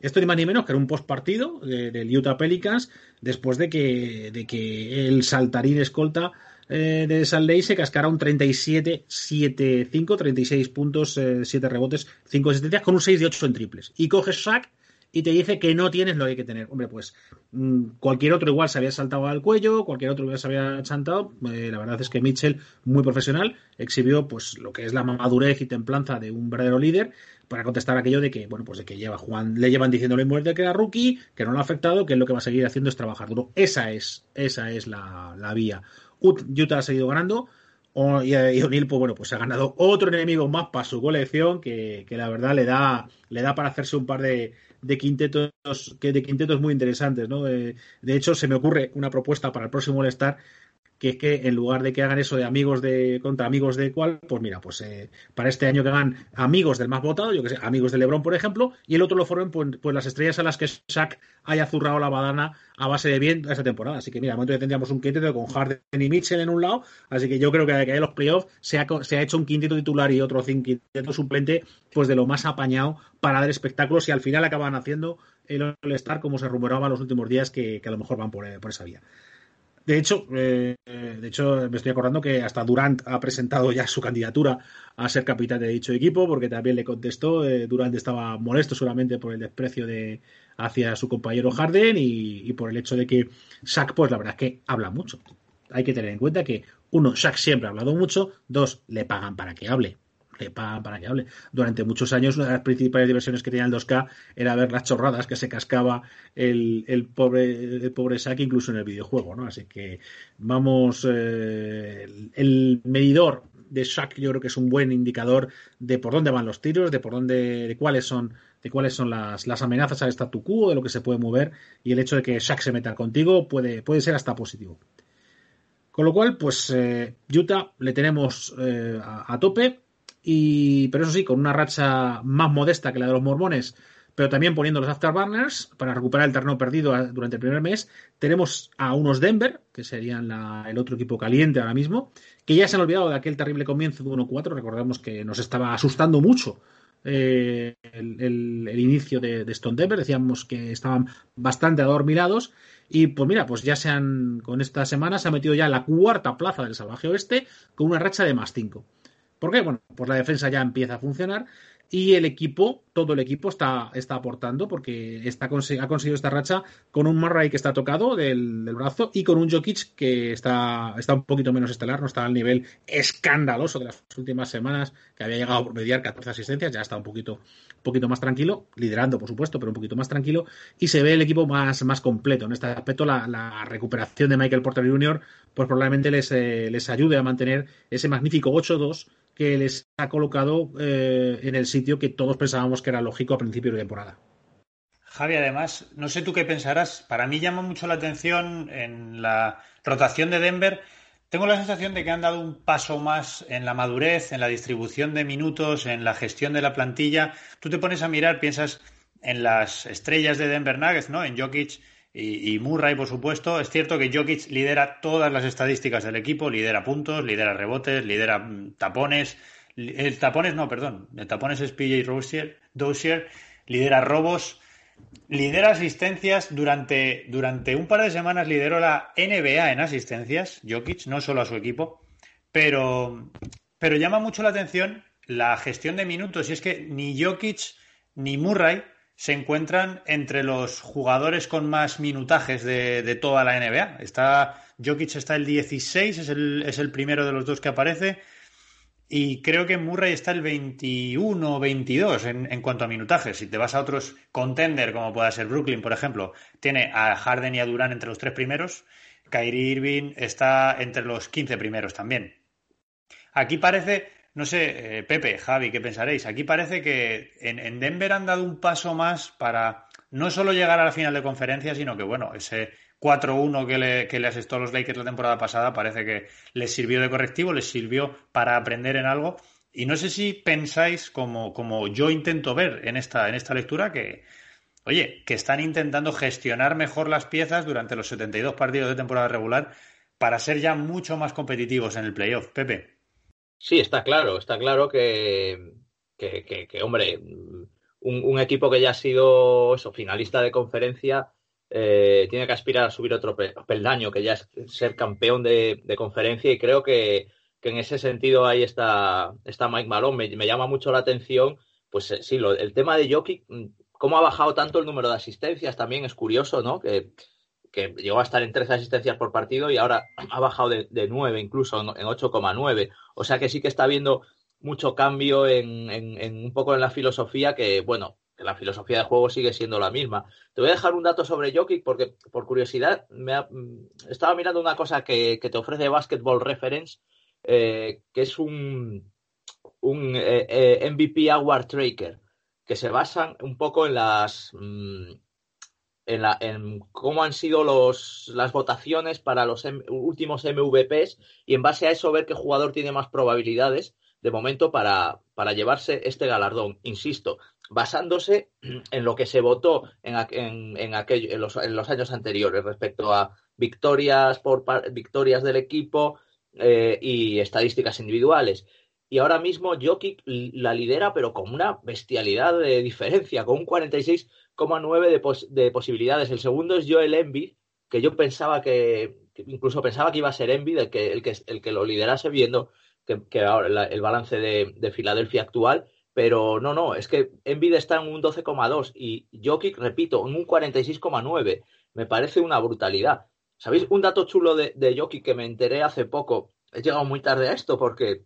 Esto ni más ni menos que era un postpartido del Utah Pelicans después de que, de que el saltarín escolta eh, de Salt Lake se cascara un 37-7-5, 36 puntos, 7 eh, rebotes, 5 asistencias con un 6 de 8 en triples. Y coges sack y te dice que no tienes lo que hay que tener. Hombre, pues mm, cualquier otro igual se había saltado al cuello, cualquier otro igual se había chantado. Eh, la verdad es que Mitchell, muy profesional, exhibió pues lo que es la madurez y templanza de un verdadero líder para contestar aquello de que, bueno, pues de que lleva Juan, le llevan diciéndole muerte que era rookie, que no lo ha afectado, que lo que va a seguir haciendo es trabajar duro. Esa es, esa es la, la vía. Utah ha seguido ganando. Y O'Neill, pues bueno, pues ha ganado otro enemigo más para su colección que, que la verdad le da, le da para hacerse un par de, de quintetos, que de quintetos muy interesantes, ¿no? de hecho, se me ocurre una propuesta para el próximo All-Star que es que en lugar de que hagan eso de amigos de contra amigos de cuál, pues mira, pues eh, para este año que hagan amigos del más votado, yo que sé, amigos de LeBron, por ejemplo, y el otro lo formen pues, pues las estrellas a las que Shaq haya zurrado la badana a base de bien esta temporada. Así que mira, al momento ya tendríamos un quinteto con Harden y Mitchell en un lado, así que yo creo que de que hay los playoffs se ha, se ha hecho un quinteto titular y otro quinteto suplente, pues de lo más apañado para dar espectáculos y al final acaban haciendo el All-Star como se rumoraba en los últimos días que, a lo mejor van por, por esa vía. De hecho, eh, de hecho, me estoy acordando que hasta Durant ha presentado ya su candidatura a ser capitán de dicho equipo, porque también le contestó. Eh, Durant estaba molesto solamente por el desprecio de hacia su compañero Harden y, por el hecho de que Shaq, pues la verdad es que habla mucho. Hay que tener en cuenta que, uno, Shaq siempre ha hablado mucho, dos, le pagan para que hable para, que hable. Durante muchos años, una de las principales diversiones que tenía el 2K era ver las chorradas que se cascaba el, el pobre, el pobre Sack incluso en el videojuego, ¿no? Así que vamos, eh, el medidor de Shaq yo creo que es un buen indicador de por dónde van los tiros, de por dónde, de cuáles son, de cuáles son las, las amenazas al statu quo, de lo que se puede mover, y el hecho de que Shaq se meta contigo puede, puede ser hasta positivo. Con lo cual, pues eh, Utah le tenemos eh, a, tope, y, pero eso sí, con una racha más modesta que la de los mormones, pero también poniendo los afterburners para recuperar el terreno perdido durante el primer mes. Tenemos a unos Denver, que serían el otro equipo caliente ahora mismo, que ya se han olvidado de aquel terrible comienzo de 1-4. Recordemos que nos estaba asustando mucho eh, el, inicio de, Stone Denver. Decíamos que estaban bastante adormilados. Y pues mira, pues ya se han, con esta semana se ha metido ya en la cuarta plaza del Salvaje Oeste con una racha de más 5. ¿Por qué? Bueno, pues la defensa ya empieza a funcionar y el equipo, todo el equipo está, está aportando porque está, ha conseguido esta racha con un Murray que está tocado del, brazo y con un Jokic que está, está un poquito menos estelar, no está al nivel escandaloso de las últimas semanas, que había llegado a mediar 14 asistencias, ya está un poquito, poquito más tranquilo, liderando por supuesto, pero un poquito más tranquilo y se ve el equipo más, más completo. En este aspecto la, la recuperación de Michael Porter Jr. pues probablemente les, eh, les ayude a mantener ese magnífico 8-2 que les ha colocado eh, en el sitio que todos pensábamos que era lógico a principio de temporada. Javi, además, no sé tú qué pensarás, para mí llama mucho la atención en la rotación de Denver. Tengo la sensación de que han dado un paso más en la madurez, en la distribución de minutos, en la gestión de la plantilla. Tú te pones a mirar, piensas en las estrellas de Denver Nuggets, ¿no? En Jokic, y, Murray, por supuesto. Es cierto que Jokic lidera todas las estadísticas del equipo, lidera puntos, lidera rebotes, lidera mm, tapones. El tapones no, perdón. El tapones es PJ Dozier, lidera robos, lidera asistencias durante, durante un par de semanas lideró la NBA en asistencias, Jokic, no solo a su equipo, pero, pero llama mucho la atención la gestión de minutos y es que ni Jokic ni Murray se encuentran entre los jugadores con más minutajes de, toda la NBA. Está, Jokic está el 16, es el, es el primero de los dos que aparece. Y creo que Murray está el 21 o 22 en, en, cuanto a minutajes. Si te vas a otros contender, como pueda ser Brooklyn, por ejemplo, tiene a Harden y a Durán entre los tres primeros. Kyrie Irving está entre los 15 primeros también. Aquí parece no sé, eh, Pepe, Javi, ¿qué pensaréis? Aquí parece que en, Denver han dado un paso más para no solo llegar a la final de conferencia, sino que, bueno, ese 4-1 que le, que le asestó a los Lakers la temporada pasada parece que les sirvió de correctivo, les sirvió para aprender en algo. Y no sé si pensáis, como, como yo intento ver en esta, en esta lectura, que, oye, que están intentando gestionar mejor las piezas durante los 72 partidos de temporada regular para ser ya mucho más competitivos en el playoff. Pepe. Sí, está claro, está claro que, que, hombre, un, equipo que ya ha sido eso, finalista de conferencia eh, tiene que aspirar a subir otro peldaño, que ya es ser campeón de, conferencia y creo que, en ese sentido ahí está, Mike Malone. Me, llama mucho la atención, pues eh, sí, el tema de Jokic, mm, cómo ha bajado tanto el número de asistencias también es curioso, ¿no? Que, que llegó a estar en 13 asistencias por partido y ahora ha bajado de, de 9, incluso en 8,9. O sea que sí que está habiendo mucho cambio en, en, un poco en la filosofía que, bueno, que la filosofía de juego sigue siendo la misma. Te voy a dejar un dato sobre Jokic porque, por curiosidad, me mm, estaba mirando una cosa que, te ofrece Basketball Reference, eh, que es un, un eh, eh, MVP Award Tracker, que se basan un poco en las... Mm, en, la, en cómo han sido los, las votaciones para los últimos MVPs y en base a eso ver qué jugador tiene más probabilidades de momento para, para llevarse este galardón. Insisto, basándose en lo que se votó en, en, en, en, los, en los, años anteriores respecto a victorias, por, victorias del equipo eh, y estadísticas individuales. Y ahora mismo Jokic la lidera, pero con una bestialidad de diferencia, con un 46 nueve de, de posibilidades. El segundo es Joel Embiid, que yo pensaba que, incluso pensaba que iba a ser Embiid el que, el que, el que lo liderase viendo que, ahora el balance de, Filadelfia actual, pero no, no, es que Embiid está en un 12,2 y Jokic, repito, en un 46,9. Me parece una brutalidad. ¿Sabéis un dato chulo de, de Jokic que me enteré hace poco? He llegado muy tarde a esto porque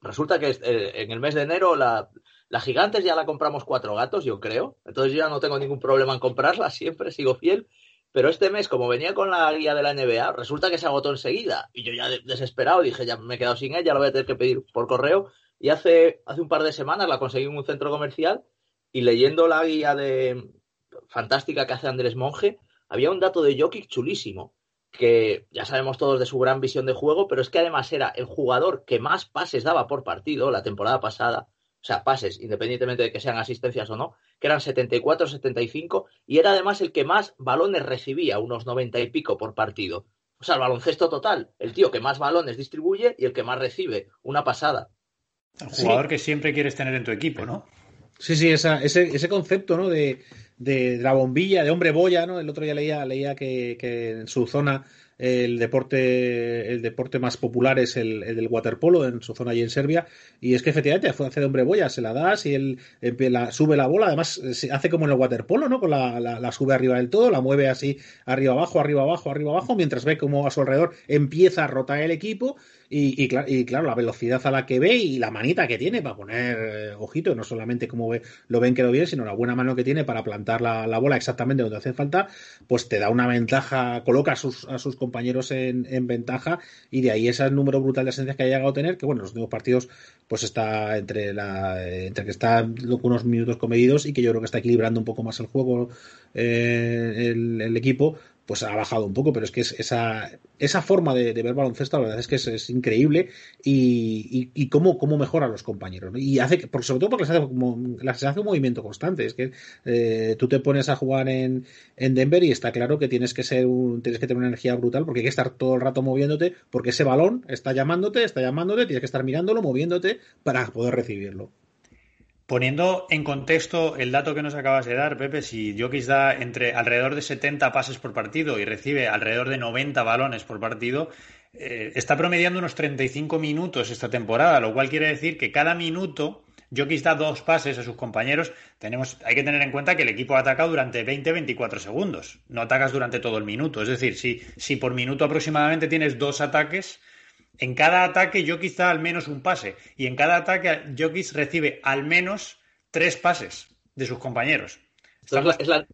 resulta que eh, en el mes de enero la, la Gigantes ya la compramos cuatro gatos, yo creo. Entonces yo ya no tengo ningún problema en comprarla, siempre sigo fiel. Pero este mes, como venía con la guía de la NBA, resulta que se agotó enseguida. Y yo ya desesperado dije, ya me he quedado sin ella, la voy a tener que pedir por correo. Y hace, hace un par de semanas la conseguí en un centro comercial y leyendo la guía de fantástica que hace Andrés Monge, había un dato de Jokic chulísimo, que ya sabemos todos de su gran visión de juego, pero es que además era el jugador que más pases daba por partido la temporada pasada o sea, pases, independientemente de que sean asistencias o no, que eran 74, 75, y era además el que más balones recibía, unos 90 y pico por partido. O sea, el baloncesto total, el tío que más balones distribuye y el que más recibe, una pasada. El jugador que siempre quieres tener en tu equipo, ¿no? Sí, sí, ese, ese concepto, ¿no? De, de, la bombilla, de hombre boya, ¿no? El otro día leía, leía que, que en su zona el deporte, el deporte más popular es el, del waterpolo en su zona allí en Serbia. Y es que efectivamente hace de hombre boya, se la das y él sube la bola. Además, se hace como en el waterpolo, ¿no? Con la, la, sube arriba del todo, la mueve así arriba abajo, arriba abajo, arriba abajo, mientras ve como a su alrededor empieza a rotar el equipo y, claro, la velocidad a la que ve y la manita que tiene para poner eh, ojito, no solamente como ve, lo ven que lo bien, sino la buena mano que tiene para plantar la, bola exactamente donde hace falta, pues te da una ventaja, coloca a sus, a sus compañeros en, ventaja y de ahí ese número brutal de esencias que ha llegado a tener, que bueno, los últimos partidos pues está entre la entre que está unos minutos comedidos y que yo creo que está equilibrando un poco más el juego eh, el, equipo pues ha bajado un poco, pero es que es esa, esa forma de, ver baloncesto, la verdad es que es, increíble y, y, cómo, cómo, mejora a los compañeros. Y hace, porque, sobre todo porque se hace, como, hace un movimiento constante. Es que eh, tú te pones a jugar en, en, Denver y está claro que tienes que ser un, tienes que tener una energía brutal porque hay que estar todo el rato moviéndote, porque ese balón está llamándote, está llamándote, tienes que estar mirándolo, moviéndote para poder recibirlo. Poniendo en contexto el dato que nos acabas de dar, Pepe, si Jokic da entre alrededor de 70 pases por partido y recibe alrededor de 90 balones por partido, eh, está promediando unos 35 minutos esta temporada, lo cual quiere decir que cada minuto Jokic da dos pases a sus compañeros. Tenemos, hay que tener en cuenta que el equipo ataca durante 20-24 segundos, no atacas durante todo el minuto. Es decir, si, si por minuto aproximadamente tienes dos ataques, en cada ataque Jokic da al menos un pase y en cada ataque Jokic recibe al menos tres pases de sus compañeros. Es, la,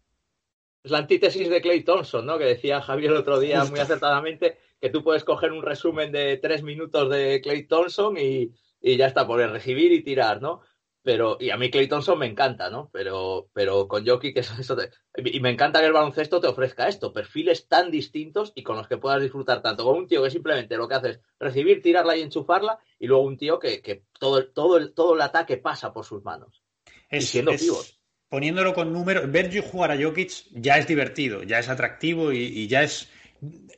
antítesis de Clay Thompson, ¿no? Que decía Javier el otro día muy acertadamente que tú puedes coger un resumen de tres minutos de Clay Thompson y, y ya está, por recibir y tirar, ¿no? Pero y a mí Clay Thompson me encanta, ¿no? Pero, pero con Jokic eso, eso y me encanta que el baloncesto te ofrezca esto, perfiles tan distintos y con los que puedas disfrutar tanto con un tío que simplemente lo que hace es recibir, tirarla y enchufarla y luego un tío que, que todo, todo, el, todo el ataque pasa por sus manos. Es, siendo Poniéndolo con números, ver jugar a Jokic ya es divertido, ya es atractivo y, ya es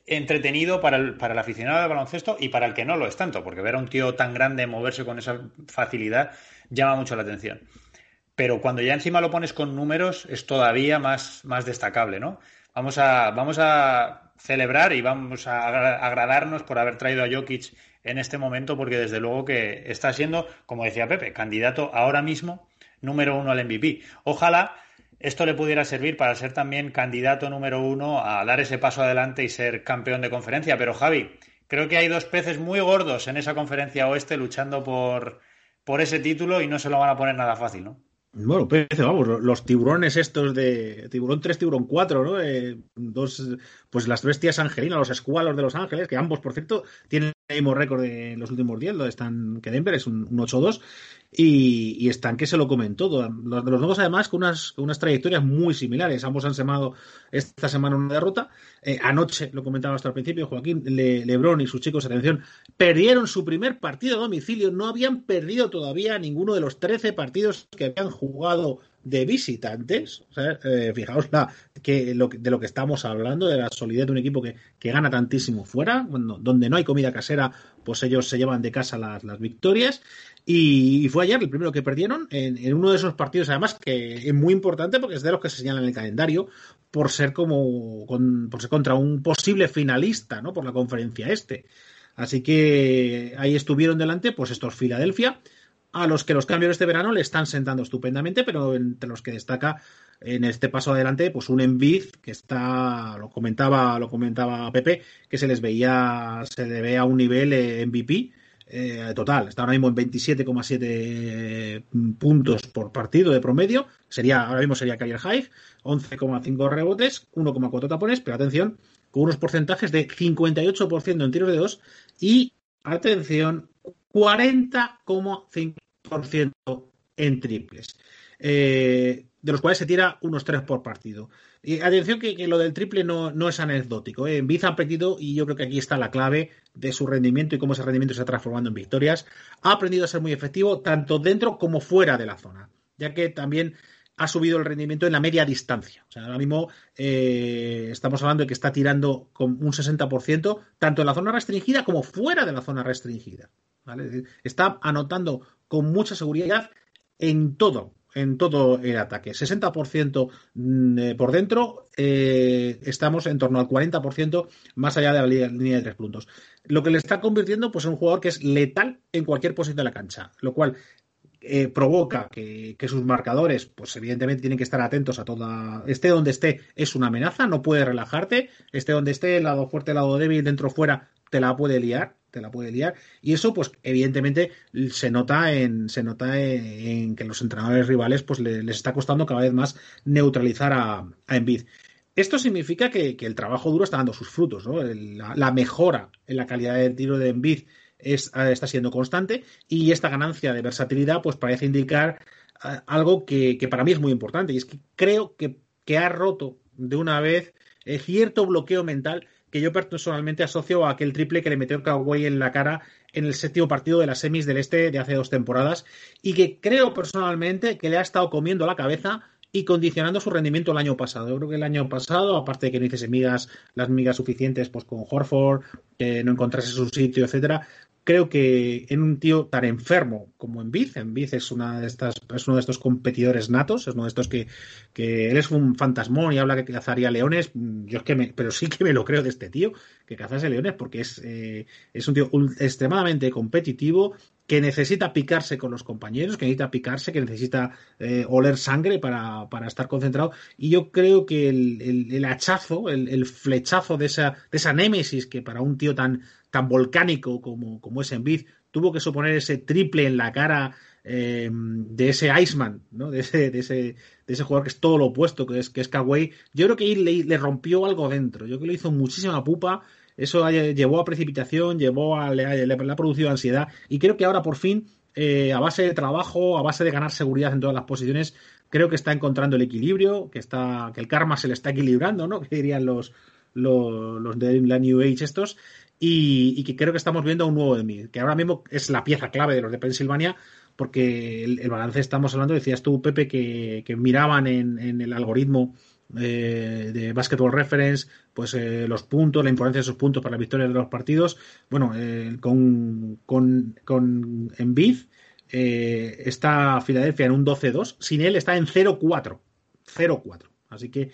entretenido para el, para el aficionado de baloncesto y para el que no lo es tanto, porque ver a un tío tan grande moverse con esa facilidad llama mucho la atención. Pero cuando ya encima lo pones con números es todavía más, más destacable, ¿no? Vamos a, vamos a celebrar y vamos a agradarnos por haber traído a Jokic en este momento, porque desde luego que está siendo, como decía Pepe, candidato ahora mismo número uno al MVP. Ojalá esto le pudiera servir para ser también candidato número uno a dar ese paso adelante y ser campeón de conferencia. Pero Javi, creo que hay dos peces muy gordos en esa conferencia oeste luchando por, por ese título y no se lo van a poner nada fácil, ¿no? Bueno, vamos, los tiburones estos de tiburón 3, tiburón 4, ¿no? Eh, dos, pues las bestias angelinas, los escualos de Los Ángeles, que ambos, por cierto, tienen el mismo récord en los últimos días, donde están, que Denver es un, un 8-2, y, están que se lo comen todo. Los, los nuevos, además, con unas, unas trayectorias muy similares. Ambos han semado esta semana una derrota. Eh, anoche, lo comentaba hasta el principio, Joaquín Lebrón y sus chicos, atención, perdieron su primer partido a domicilio. No habían perdido todavía ninguno de los 13 partidos que habían jugado de visitantes. Eh, fijaos la, que, de lo que estamos hablando, de la solidez de un equipo que, que gana tantísimo fuera, donde no hay comida casera, pues ellos se llevan de casa las, las victorias. Y, fue ayer el primero que perdieron en, uno de esos partidos, además, que es muy importante porque es de los que se señalan en el calendario por ser como por ser contra un posible finalista, ¿no? Por la conferencia este. Así que ahí estuvieron delante, pues estos Filadelfia, a los que los cambios de este verano le están sentando estupendamente, pero entre los que destaca en este paso adelante, pues un Envid que está, lo comentaba, lo comentaba Pepe, que se les veía, se le ve a un nivel MVP eh, total. Está ahora mismo en 27,7 puntos por partido de promedio. Sería, ahora mismo sería career high, 11,5 rebotes, 1,4 tapones, pero atención, con unos porcentajes de 58% en tiros de dos y, atención, 40,5% en triples. Eh, de los cuales se tira unos 3 por partido. Y atención que, lo del triple no, no es anecdótico. ¿eh? Biz ha aprendido, y yo creo que aquí está la clave de su rendimiento y cómo ese rendimiento se está transformando en victorias, ha aprendido a ser muy efectivo tanto dentro como fuera de la zona, ya que también ha subido el rendimiento en la media distancia. O sea, ahora mismo eh, estamos hablando de que está tirando con un 60%, tanto en la zona restringida como fuera de la zona restringida. está anotando con mucha seguridad en todo, en todo el ataque. 60% mm, eh, por dentro, eh, estamos en torno al 40% más allá de la línea de tres puntos. Lo que le está convirtiendo pues, en un jugador que es letal en cualquier posición de la cancha, lo cual eh, provoca que, sus marcadores, pues evidentemente tienen que estar atentos a toda. Esté donde esté, es una amenaza, no puede relajarte. Esté donde esté, lado fuerte, lado débil, dentro fuera, te la puede liar te la puede liar. Y eso, pues, evidentemente, se nota en, se nota en, que los entrenadores rivales, pues, les, está costando cada vez más neutralizar a, a Embiid. Esto significa que, el trabajo duro está dando sus frutos, ¿no? La, mejora en la calidad del tiro de Embiid está siendo constante y esta ganancia de versatilidad, pues, parece indicar eh, algo que, para mí es muy importante y es que creo que, que ha roto de una vez eh, cierto bloqueo mental que yo personalmente asocio a aquel triple que le metió Kawhi en la cara en el séptimo partido de las semis del este de hace dos temporadas y que creo personalmente que le ha estado comiendo la cabeza y condicionando su rendimiento el año pasado. Yo creo que el año pasado, aparte de que no hiciese migas, las migas suficientes pues con Horford, que no encontrase su sitio, etcétera, creo que en un tío tan enfermo como en Biz, en Biz es una de estas, es uno de estos competidores natos, es uno de estos que, que es un fantasmón y habla que cazaría leones, yo es que me, pero sí que me lo creo de este tío, que cazase leones, porque es, eh, es un tío extremadamente competitivo, que necesita picarse con los compañeros, que necesita picarse, que necesita eh, oler sangre para, para, estar concentrado. Y yo creo que el, el, hachazo, el, el, flechazo de esa, de esa némesis que para un tío tan, tan volcánico como, como es Envid, tuvo que suponer ese triple en la cara eh, de ese Iceman, ¿no? De ese, de ese, de ese jugador que es todo lo opuesto, que es, que es Kawhi. Yo creo que le, le rompió algo dentro. Yo creo que le hizo muchísima pupa. Eso llevó a precipitación, llevó a, le, ha producido ansiedad. Y creo que ahora por fin, eh, a base de trabajo, a base de ganar seguridad en todas las posiciones, creo que está encontrando el equilibrio, que está, que el karma se le está equilibrando, ¿no? <laughs> Que dirían los, los, de la New Age estos y, que creo que estamos viendo un nuevo de mí, que ahora mismo es la pieza clave de los de Pensilvania, porque el, balance estamos hablando, decías tú, Pepe, que, miraban en, el algoritmo eh, de Basketball Reference, pues eh, los puntos, la importancia de esos puntos para la victoria de los partidos. Bueno, eh, con, con, con Embiid está Filadelfia en un 12-2, sin él está en 0-4. 0-4. Así que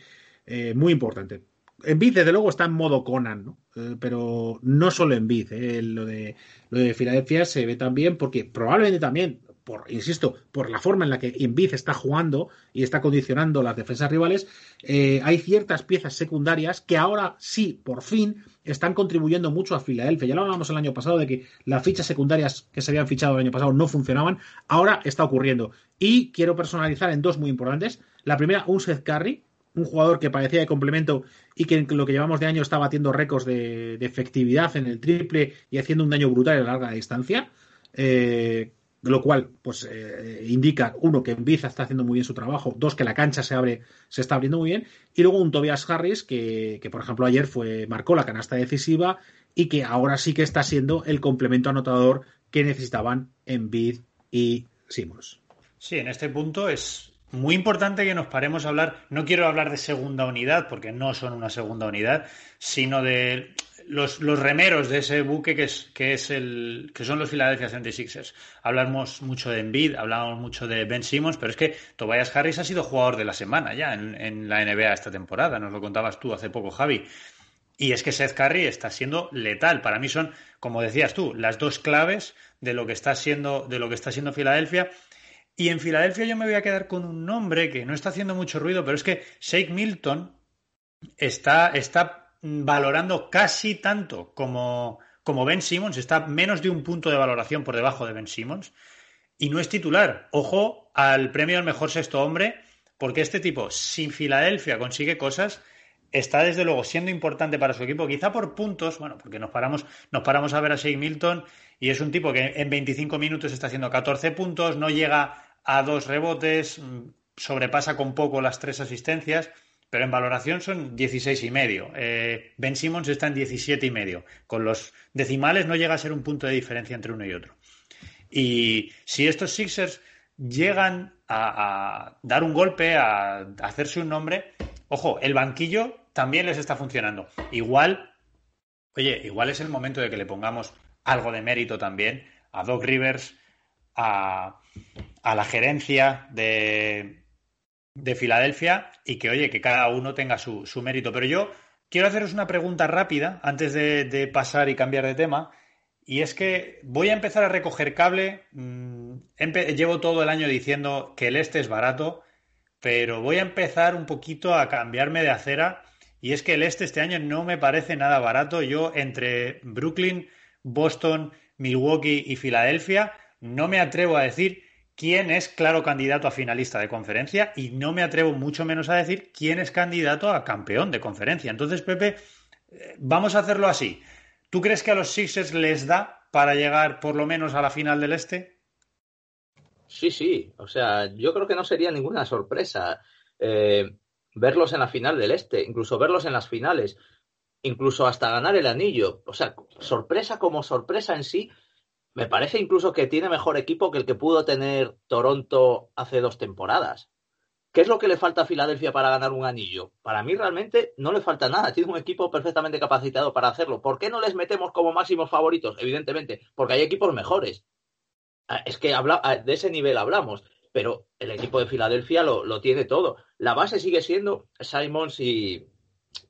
muy importante. Envid, desde luego, está en modo Conan, ¿no? Eh, pero no solo en eh, lo, de, lo de Filadelfia se ve también porque probablemente también, por, insisto, por la forma en la que Envid está jugando y está condicionando las defensas rivales, eh, hay ciertas piezas secundarias que ahora sí, por fin, están contribuyendo mucho a Filadelfia. Ya lo hablábamos el año pasado de que las fichas secundarias que se habían fichado el año pasado no funcionaban. Ahora está ocurriendo. Y quiero personalizar en dos muy importantes. La primera, un Seth Curry, un jugador que parecía de complemento y que en lo que llevamos de año está batiendo récords de, efectividad en el triple y haciendo un daño brutal a larga distancia. Eh, lo cual pues eh, indica uno que Embiid está haciendo muy bien su trabajo, dos que la cancha se abre, se está abriendo muy bien y luego un Tobias Harris que, por ejemplo ayer fue marcó la canasta decisiva y que ahora sí que está siendo el complemento anotador que necesitaban Embiid y Simmons. Sí, en este punto es muy importante que nos paremos a hablar, no quiero hablar de segunda unidad, porque no son una segunda unidad, sino de los, remeros de ese buque que, es, que, es el, que son los Philadelphia 76ers. Hablamos mucho de Embiid, hablamos mucho de Ben Simmons, pero es que Tobias Harris ha sido jugador de la semana ya en, en la NBA esta temporada, nos lo contabas tú hace poco, Javi. Y es que Seth Curry está siendo letal. Para mí son, como decías tú, las dos claves de lo que está siendo, de lo que está siendo Filadelfia. Y en Filadelfia yo me voy a quedar con un nombre que no está haciendo mucho ruido, pero es que Shake Milton está, está valorando casi tanto como, como Ben Simmons, está menos de un punto de valoración por debajo de Ben Simmons y no es titular. Ojo al premio al mejor sexto hombre, porque este tipo, si Filadelfia consigue cosas, está desde luego siendo importante para su equipo, quizá por puntos, bueno, porque nos paramos, nos paramos a ver a Shea Milton y es un tipo que en 25 minutos está haciendo 14 puntos, no llega a dos rebotes, mm, sobrepasa con poco las tres asistencias, pero en valoración son 16 y medio. Eh, ben Simmons está en 17 y medio. Con los decimales no llega a ser un punto de diferencia entre uno y otro. Y si estos Sixers llegan a, dar un golpe, a, hacerse un nombre, ojo, el banquillo también les está funcionando. Igual, oye, igual es el momento de que le pongamos algo de mérito también a Doc Rivers, a, la gerencia de, de, Filadelfia y que, oye, que cada uno tenga su, mérito. Pero yo quiero haceros una pregunta rápida antes de pasar y cambiar de tema. Y es que voy a empezar a recoger cable. Mm, llevo todo el año diciendo que el este es barato, pero voy a empezar un poquito a cambiarme de acera. Y es que el este este año no me parece nada barato. Yo entre Brooklyn, Boston, Milwaukee y Filadelfia no me atrevo a decir quién es claro candidato a finalista de conferencia y no me atrevo mucho menos a decir quién es candidato a campeón de conferencia. Entonces, Pepe, eh, vamos a hacerlo así. ¿Tú crees que a los Sixers les da para llegar por lo menos a la final del Este? Sí, sí. O sea, yo creo que no sería ninguna sorpresa eh, verlos en la final del Este, incluso verlos en las finales, incluso hasta ganar el anillo. O sea, sorpresa como sorpresa en sí, me parece incluso que tiene mejor equipo que el que pudo tener Toronto hace dos temporadas. ¿Qué es lo que le falta a Filadelfia para ganar un anillo? Para mí realmente no le falta nada. Tiene un equipo perfectamente capacitado para hacerlo. ¿Por qué no les metemos como máximos favoritos? Evidentemente, porque hay equipos mejores. Ah, es que habla, ah, de ese nivel hablamos, pero el equipo de Filadelfia lo, tiene todo. La base sigue siendo Simons y,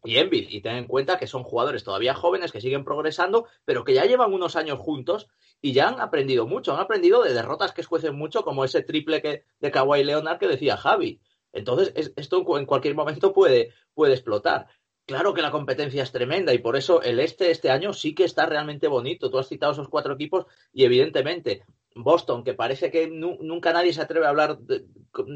y. Y ten en cuenta que son jugadores todavía jóvenes que siguen progresando, pero que ya llevan unos años juntos y ya han aprendido mucho. Han aprendido de derrotas que escuecen mucho, como ese triple que, de Kawhi Leonard que decía Javi. Entonces, esto en cualquier momento puede, puede explotar. Claro que la competencia es tremenda y por eso el este este año sí que está realmente bonito. Tú has citado esos cuatro equipos y evidentemente Boston, que parece que nunca nadie se atreve a hablar de,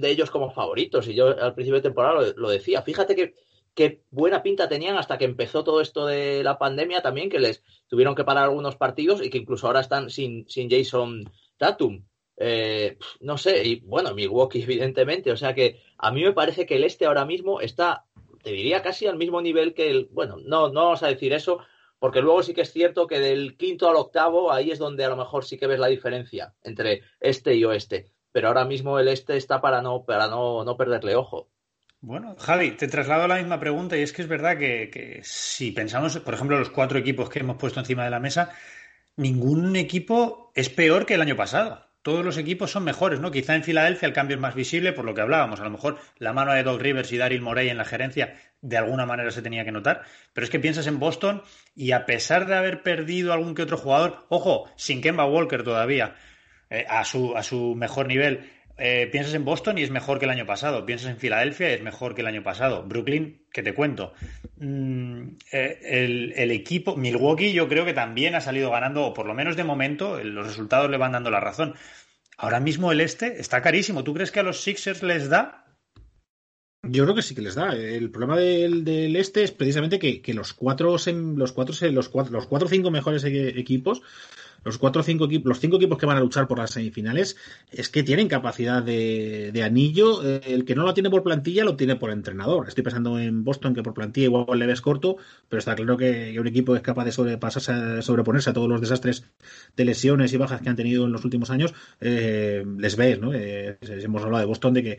ellos como favoritos. Y yo al principio de temporada lo, decía. Fíjate que, qué buena pinta tenían hasta que empezó todo esto de la pandemia también, que les tuvieron que parar algunos partidos y que incluso ahora están sin, sin Jason Tatum. Eh, no sé, y bueno, Milwaukee, <laughs> evidentemente. O sea que a mí me parece que el este ahora mismo está, te diría, casi al mismo nivel que el. Bueno, no, no vamos a decir eso, porque luego sí que es cierto que del quinto al octavo, ahí es donde a lo mejor sí que ves la diferencia entre este y oeste. Pero ahora mismo el este está para no, para no, no perderle ojo. Bueno, Javi, te traslado la misma pregunta y es que es verdad que, que, si pensamos, por ejemplo, los cuatro equipos que hemos puesto encima de la mesa, ningún equipo es peor que el año pasado todos los equipos son mejores, ¿no? Quizá en Filadelfia el cambio es más visible por lo que hablábamos. A lo mejor la mano de Doug Rivers y Daryl Morey en la gerencia de alguna manera se tenía que notar. Pero es que piensas en Boston y a pesar de haber perdido algún que otro jugador, ojo, sin Kemba Walker todavía, eh, a, su, a su mejor nivel, eh, piensas en Boston y es mejor que el año pasado. Piensas en Filadelfia y es mejor que el año pasado. Brooklyn, que te cuento. Mm, eh, el, equipo, Milwaukee, yo creo que también ha salido ganando, o por lo menos de momento, los resultados le van dando la razón. Ahora mismo el este está carísimo. ¿Tú crees que a los Sixers les da? Yo creo que sí que les da. El problema del, este es precisamente que, los cuatro, los cuatro, los cuatro, los cuatro cinco mejores equipos los cuatro cinco equipos, los cinco equipos que van a luchar por las semifinales es que tienen capacidad de, de anillo. El que no lo tiene por plantilla lo tiene por entrenador. Estoy pensando en Boston que por plantilla igual le ves corto, pero está claro que un equipo es capaz de sobrepasarse, sobreponerse a todos los desastres de lesiones y bajas que han tenido en los últimos años. Eh, les ves, ¿no? Eh, hemos hablado de Boston de que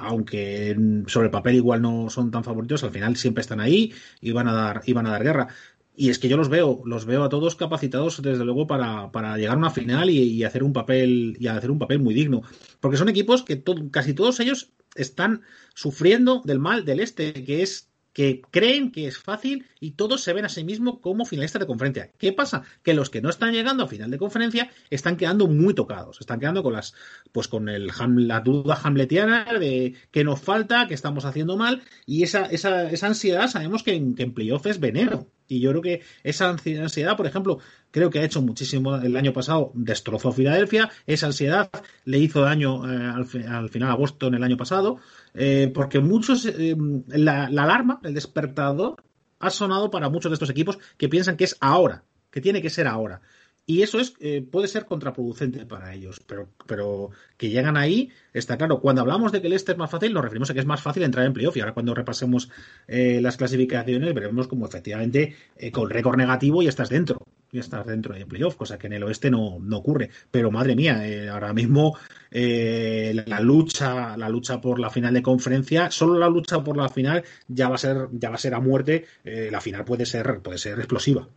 aunque sobre el papel igual no son tan favoritos, al final siempre están ahí y van a dar y van a dar guerra. Y es que yo los veo, los veo a todos capacitados desde luego para, para llegar a una final y, hacer un papel y hacer un papel muy digno, porque son equipos que casi todos ellos están sufriendo del mal del este, que es que creen que es fácil y todos se ven a sí mismos como finalistas de conferencia. ¿Qué pasa? Que los que no están llegando a final de conferencia están quedando muy tocados, están quedando con las, pues con el la duda hamletiana de que nos falta, que estamos haciendo mal y esa, esa, esa ansiedad sabemos que en, que en playoff es veneno Y yo creo que esa ansiedad, por ejemplo, creo que ha hecho muchísimo el año pasado, destrozó Filadelfia, esa ansiedad le hizo daño eh, al, final a Boston el año pasado, eh, porque muchos, eh, la, la alarma, el despertador, ha sonado para muchos de estos equipos que piensan que es ahora, que tiene que ser ahora. Y eso es, eh, puede ser contraproducente para ellos, pero, pero que llegan ahí, está claro. Cuando hablamos de que el este es más fácil, nos referimos a que es más fácil entrar en playoff. Y ahora cuando repasemos eh, las clasificaciones, veremos como efectivamente eh, con récord negativo y estás dentro. Y estás dentro de playoff, cosa que en el oeste no, no ocurre. Pero madre mía, ahora mismo la lucha, la lucha por la final de conferencia, solo la lucha por la final ya va a ser, ya va a ser a muerte. la final puede ser, puede ser explosiva.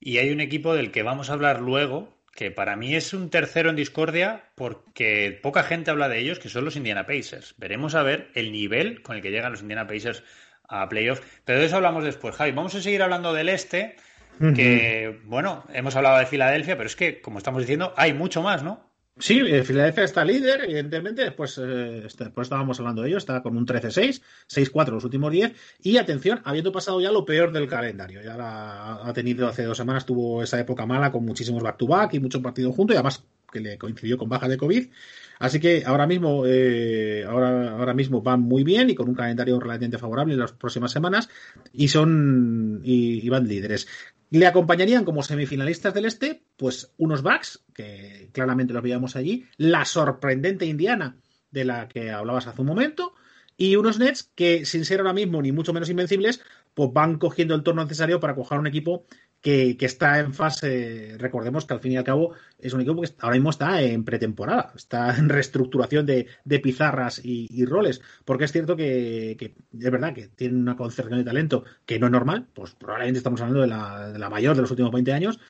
Y hay un equipo del que vamos a hablar luego, que para mí es un tercero en discordia porque poca gente habla de ellos, que son los Indiana Pacers. Veremos a ver el nivel con el que llegan los Indiana Pacers a playoffs. Pero de eso hablamos después, Javi. Vamos a seguir hablando del este, que, bueno, hemos hablado de Filadelfia, pero es que, como estamos diciendo, hay mucho más, ¿no? Sí, eh, Filadelfia está líder, evidentemente. Después, eh, este, después estábamos hablando de ello, está con un 13-6, 6-4 los últimos 10. Y atención, habiendo pasado ya lo peor del calendario. Ya la, ha tenido hace dos semanas, tuvo esa época mala con muchísimos back-to-back y muchos partidos juntos, y además que le coincidió con baja de COVID. Así que ahora mismo, eh, ahora, ahora mismo van muy bien y con un calendario relativamente favorable en las próximas semanas y son y van líderes. Le acompañarían como semifinalistas del este, pues unos Bucks, que claramente los veíamos allí, la sorprendente Indiana, de la que hablabas hace un momento, y unos Nets que, sin ser ahora mismo ni mucho menos invencibles, pues van cogiendo el torno necesario para coger un equipo que, está en fase, recordemos que al fin y al cabo es un equipo que ahora mismo está en pretemporada, está en reestructuración de, pizarras y, roles, porque es cierto que, es verdad que tiene una concertación de talento que no es normal, pues probablemente estamos hablando de la, de la mayor de los últimos 20 años,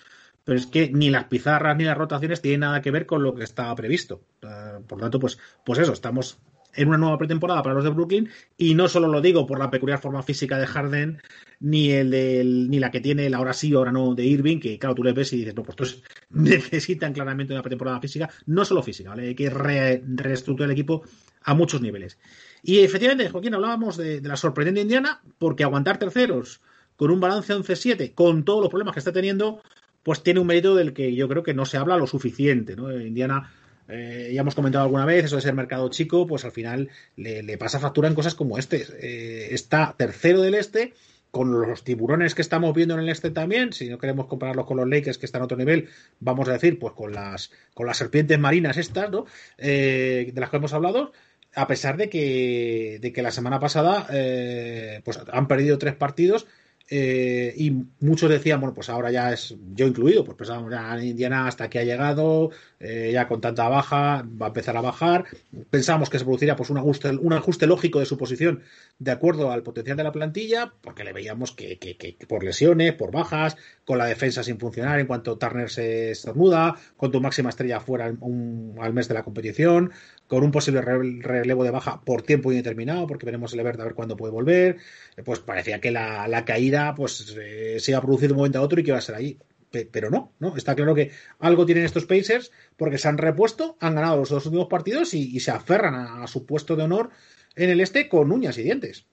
pero es que ni las pizarras ni las rotaciones tienen nada que ver con lo que estaba previsto. Por lo tanto, pues, pues eso, estamos en una nueva pretemporada para los de Brooklyn y no solo lo digo por la peculiar forma física de Harden ni el ni la que tiene el ahora sí ahora no de Irving que claro tú le ves y dices no pues estos <laughs> necesitan claramente una pretemporada física no solo física ¿vale? hay que reestructurar el equipo a muchos niveles y efectivamente Joaquín hablábamos de, la sorprendente Indiana porque aguantar terceros con un balance 11-7 con todos los problemas que está teniendo pues tiene un mérito del que yo creo que no se habla lo suficiente ¿no? Indiana eh, ya hemos comentado alguna vez, eso de ser mercado chico, pues al final le, pasa factura en cosas como este. Eh, está tercero del este, con los tiburones que estamos viendo en el este también, si no queremos compararlos con los Lakers que están a otro nivel, vamos a decir, pues con las, con las serpientes marinas estas, ¿no? Eh, de las que hemos hablado, a pesar de que, de que la semana pasada pues han perdido tres partidos eh, y muchos decían, bueno, pues ahora ya es yo incluido, pues pensábamos ya Indiana hasta que ha llegado, eh, ya con tanta baja, va a empezar a bajar. Pensábamos que se produciría pues un ajuste, un ajuste lógico de su posición de acuerdo al potencial de la plantilla, porque le veíamos que, por lesiones, por bajas, con la defensa sin funcionar en cuanto Turner se estornuda, con tu máxima estrella fuera al mes de la competición, con un posible relevo de baja por tiempo indeterminado, porque veremos el Everton a ver cuándo puede volver, eh, pues parecía que la, caída pues eh, se iba a producir de un momento a otro y que iba a ser ahí. Pero no, ¿no? Está claro que algo tienen estos Pacers porque se han repuesto, han ganado los dos últimos partidos y, se aferran a, su puesto de honor en el este con uñas y dientes.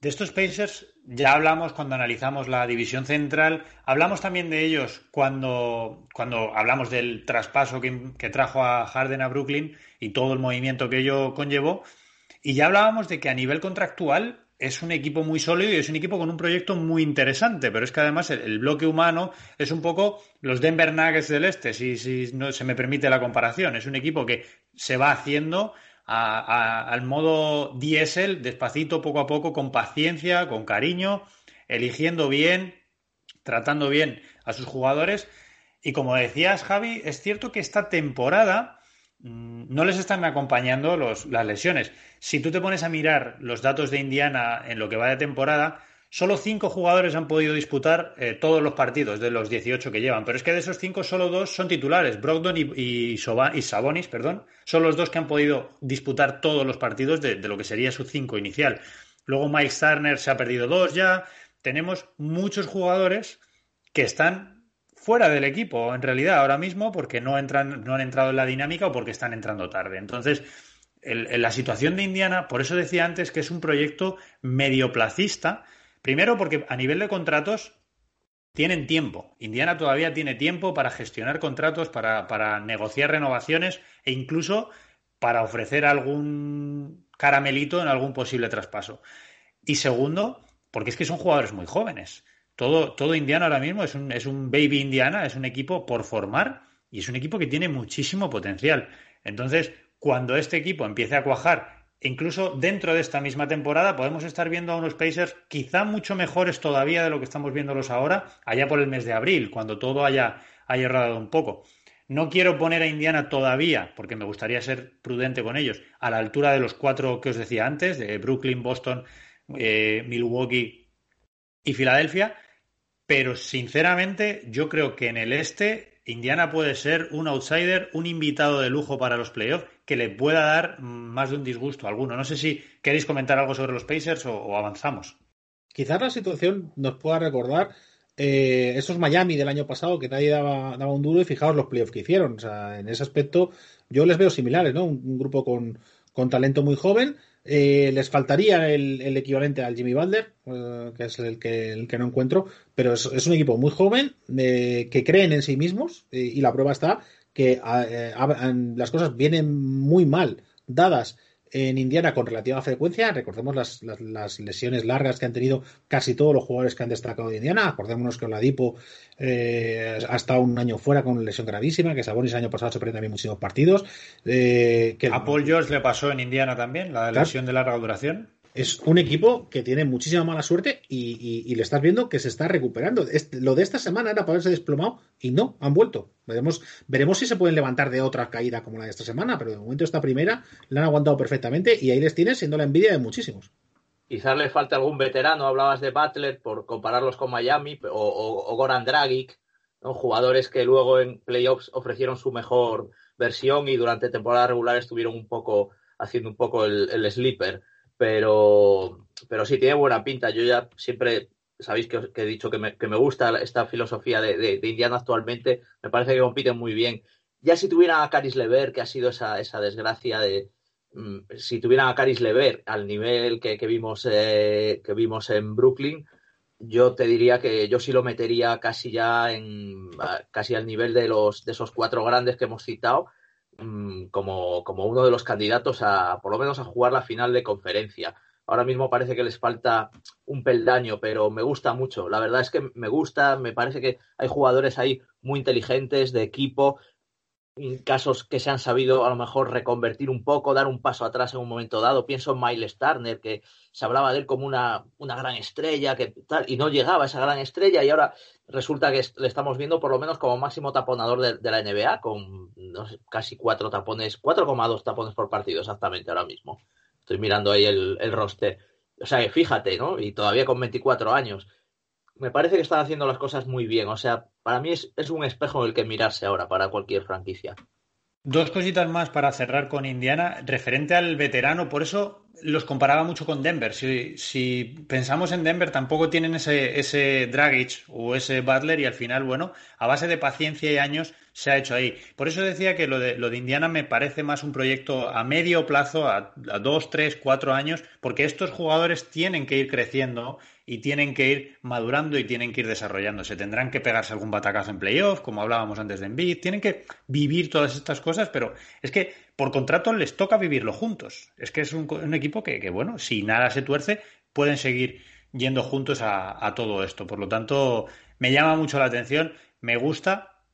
De estos Pacers ya hablamos cuando analizamos la división central, hablamos también de ellos cuando, cuando hablamos del traspaso que, que, trajo a Harden a Brooklyn y todo el movimiento que ello conllevó, y ya hablábamos de que a nivel contractual es un equipo muy sólido y es un equipo con un proyecto muy interesante, pero es que además el, bloque humano es un poco los Denver Nuggets del Este, si, si no se me permite la comparación, es un equipo que se va haciendo al modo diésel, despacito, poco a poco, con paciencia, con cariño, eligiendo bien, tratando bien a sus jugadores. Y como decías, Javi, es cierto que esta temporada no les están acompañando las lesiones. Si tú te pones a mirar los datos de Indiana en lo que va de temporada, Solo cinco jugadores han podido disputar eh, todos los partidos de los 18 que llevan, pero es que de esos cinco solo dos son titulares. Brogdon y, y, Sabonis, perdón, son los dos que han podido disputar todos los partidos de, lo que sería su cinco inicial. Luego Mike Turner se ha perdido dos ya. Tenemos muchos jugadores que están fuera del equipo en realidad ahora mismo porque no, entran, no han entrado en la dinámica o porque están entrando tarde. Entonces, la situación de Indiana, por eso decía antes que es un proyecto medioplacista Primero porque a nivel de contratos tienen tiempo. Indiana todavía tiene tiempo para gestionar contratos, para, para negociar renovaciones e incluso para ofrecer algún caramelito en algún posible traspaso. Y segundo, porque es que son jugadores muy jóvenes. Todo, todo Indiana ahora mismo es un, es un baby Indiana, es un equipo por formar y es un equipo que tiene muchísimo potencial. Entonces, cuando este equipo empiece a cuajar, incluso dentro de esta misma temporada, podemos estar viendo a unos Pacers quizá mucho mejores todavía de lo que estamos viéndolos ahora, allá por el mes de abril, cuando todo haya, haya rodado un poco. No quiero poner a Indiana todavía, porque me gustaría ser prudente con ellos, a la altura de los cuatro que os decía antes, de Brooklyn, Boston, eh, Milwaukee y Filadelfia, pero sinceramente yo creo que en el este Indiana puede ser un outsider, un invitado de lujo para los playoffs que le pueda dar más de un disgusto a alguno. No sé si queréis comentar algo sobre los Pacers o, avanzamos. Quizás la situación nos pueda recordar eh, esos Miami del año pasado que nadie daba, un duro y fijaos los playoffs que hicieron. O sea, en ese aspecto yo les veo similares, ¿no? Un, grupo con, con, talento muy joven. Eh, les faltaría el, equivalente al Jimmy Butler, eh, que es el que, el que no encuentro, pero es, es un equipo muy joven, que creen en sí mismos y la prueba está que las cosas vienen muy mal dadas en Indiana con relativa frecuencia. Recordemos las, las, lesiones largas que han tenido casi todos los jugadores que han destacado de Indiana. Acordémonos que Oladipo eh, ha estado un año fuera con lesión gravísima, que Sabonis el año pasado se perdió también muchísimos partidos. Eh, que... A Paul George le pasó en Indiana también, la lesión de larga duración es un equipo que tiene muchísima mala suerte y, le estás viendo que se está recuperando. lo de esta semana era para haberse desplomado y no, han vuelto. Veremos, si se pueden levantar de otra caída como la de esta semana, pero de momento esta primera la han aguantado perfectamente y ahí les tienes siendo la envidia de muchísimos. Quizás le falta algún veterano, hablabas de Butler por compararlos con Miami o, Goran Dragic, jugadores que luego en playoffs ofrecieron su mejor versión y durante temporada regular estuvieron un poco haciendo un poco el, el sleeper pero, pero sí, tiene buena pinta. Yo ya siempre, sabéis que, he dicho que me, que me, gusta esta filosofía de, de, Indiana actualmente, me parece que compiten muy bien. Ya si tuvieran a Caris Lever, que ha sido esa, esa desgracia de, mm, si tuvieran a Caris Lever al nivel que, que vimos, eh, que vimos en Brooklyn, yo te diría que yo sí lo metería casi ya en casi al nivel de los de esos cuatro grandes que hemos citado Mm, como, como uno de los candidatos a, por lo menos, a jugar la final de conferencia. Ahora mismo parece que les falta un peldaño, pero me gusta mucho. La verdad es que me gusta, me parece que hay jugadores ahí muy inteligentes, de equipo, casos que se han sabido a lo mejor reconvertir un poco, dar un paso atrás en un momento dado. Pienso en Miles Turner, que se hablaba de él como una, una gran estrella, que tal, y no llegaba a esa gran estrella, y ahora resulta que le estamos viendo por lo menos como máximo taponador de, la NBA, con casi cuatro tapones, 4,2 tapones por partido exactamente ahora mismo. Estoy mirando ahí el, el roster. O sea que fíjate, ¿no? Y todavía con 24 años me parece que están haciendo las cosas muy bien. O sea, para mí es, un espejo en el que mirarse ahora para cualquier franquicia. Dos cositas más para cerrar con Indiana. Referente al veterano, por eso los comparaba mucho con Denver. Si, pensamos en Denver, tampoco tienen ese, ese Dragic o ese Butler y al final, bueno, a base de paciencia y años se ha hecho ahí. Por eso decía que lo de, lo de Indiana me parece más un proyecto a medio plazo, a, a dos, tres, cuatro años, porque estos jugadores tienen que ir creciendo y tienen que ir madurando y tienen que ir desarrollándose. Tendrán que pegarse algún batacazo en playoff, como hablábamos antes de Embiid. Tienen que vivir todas estas cosas, pero es que por contrato les toca vivirlo juntos. Es que es un, equipo que, bueno, si nada se tuerce, pueden seguir yendo juntos a, todo esto. Por lo tanto, me llama mucho la atención, me gusta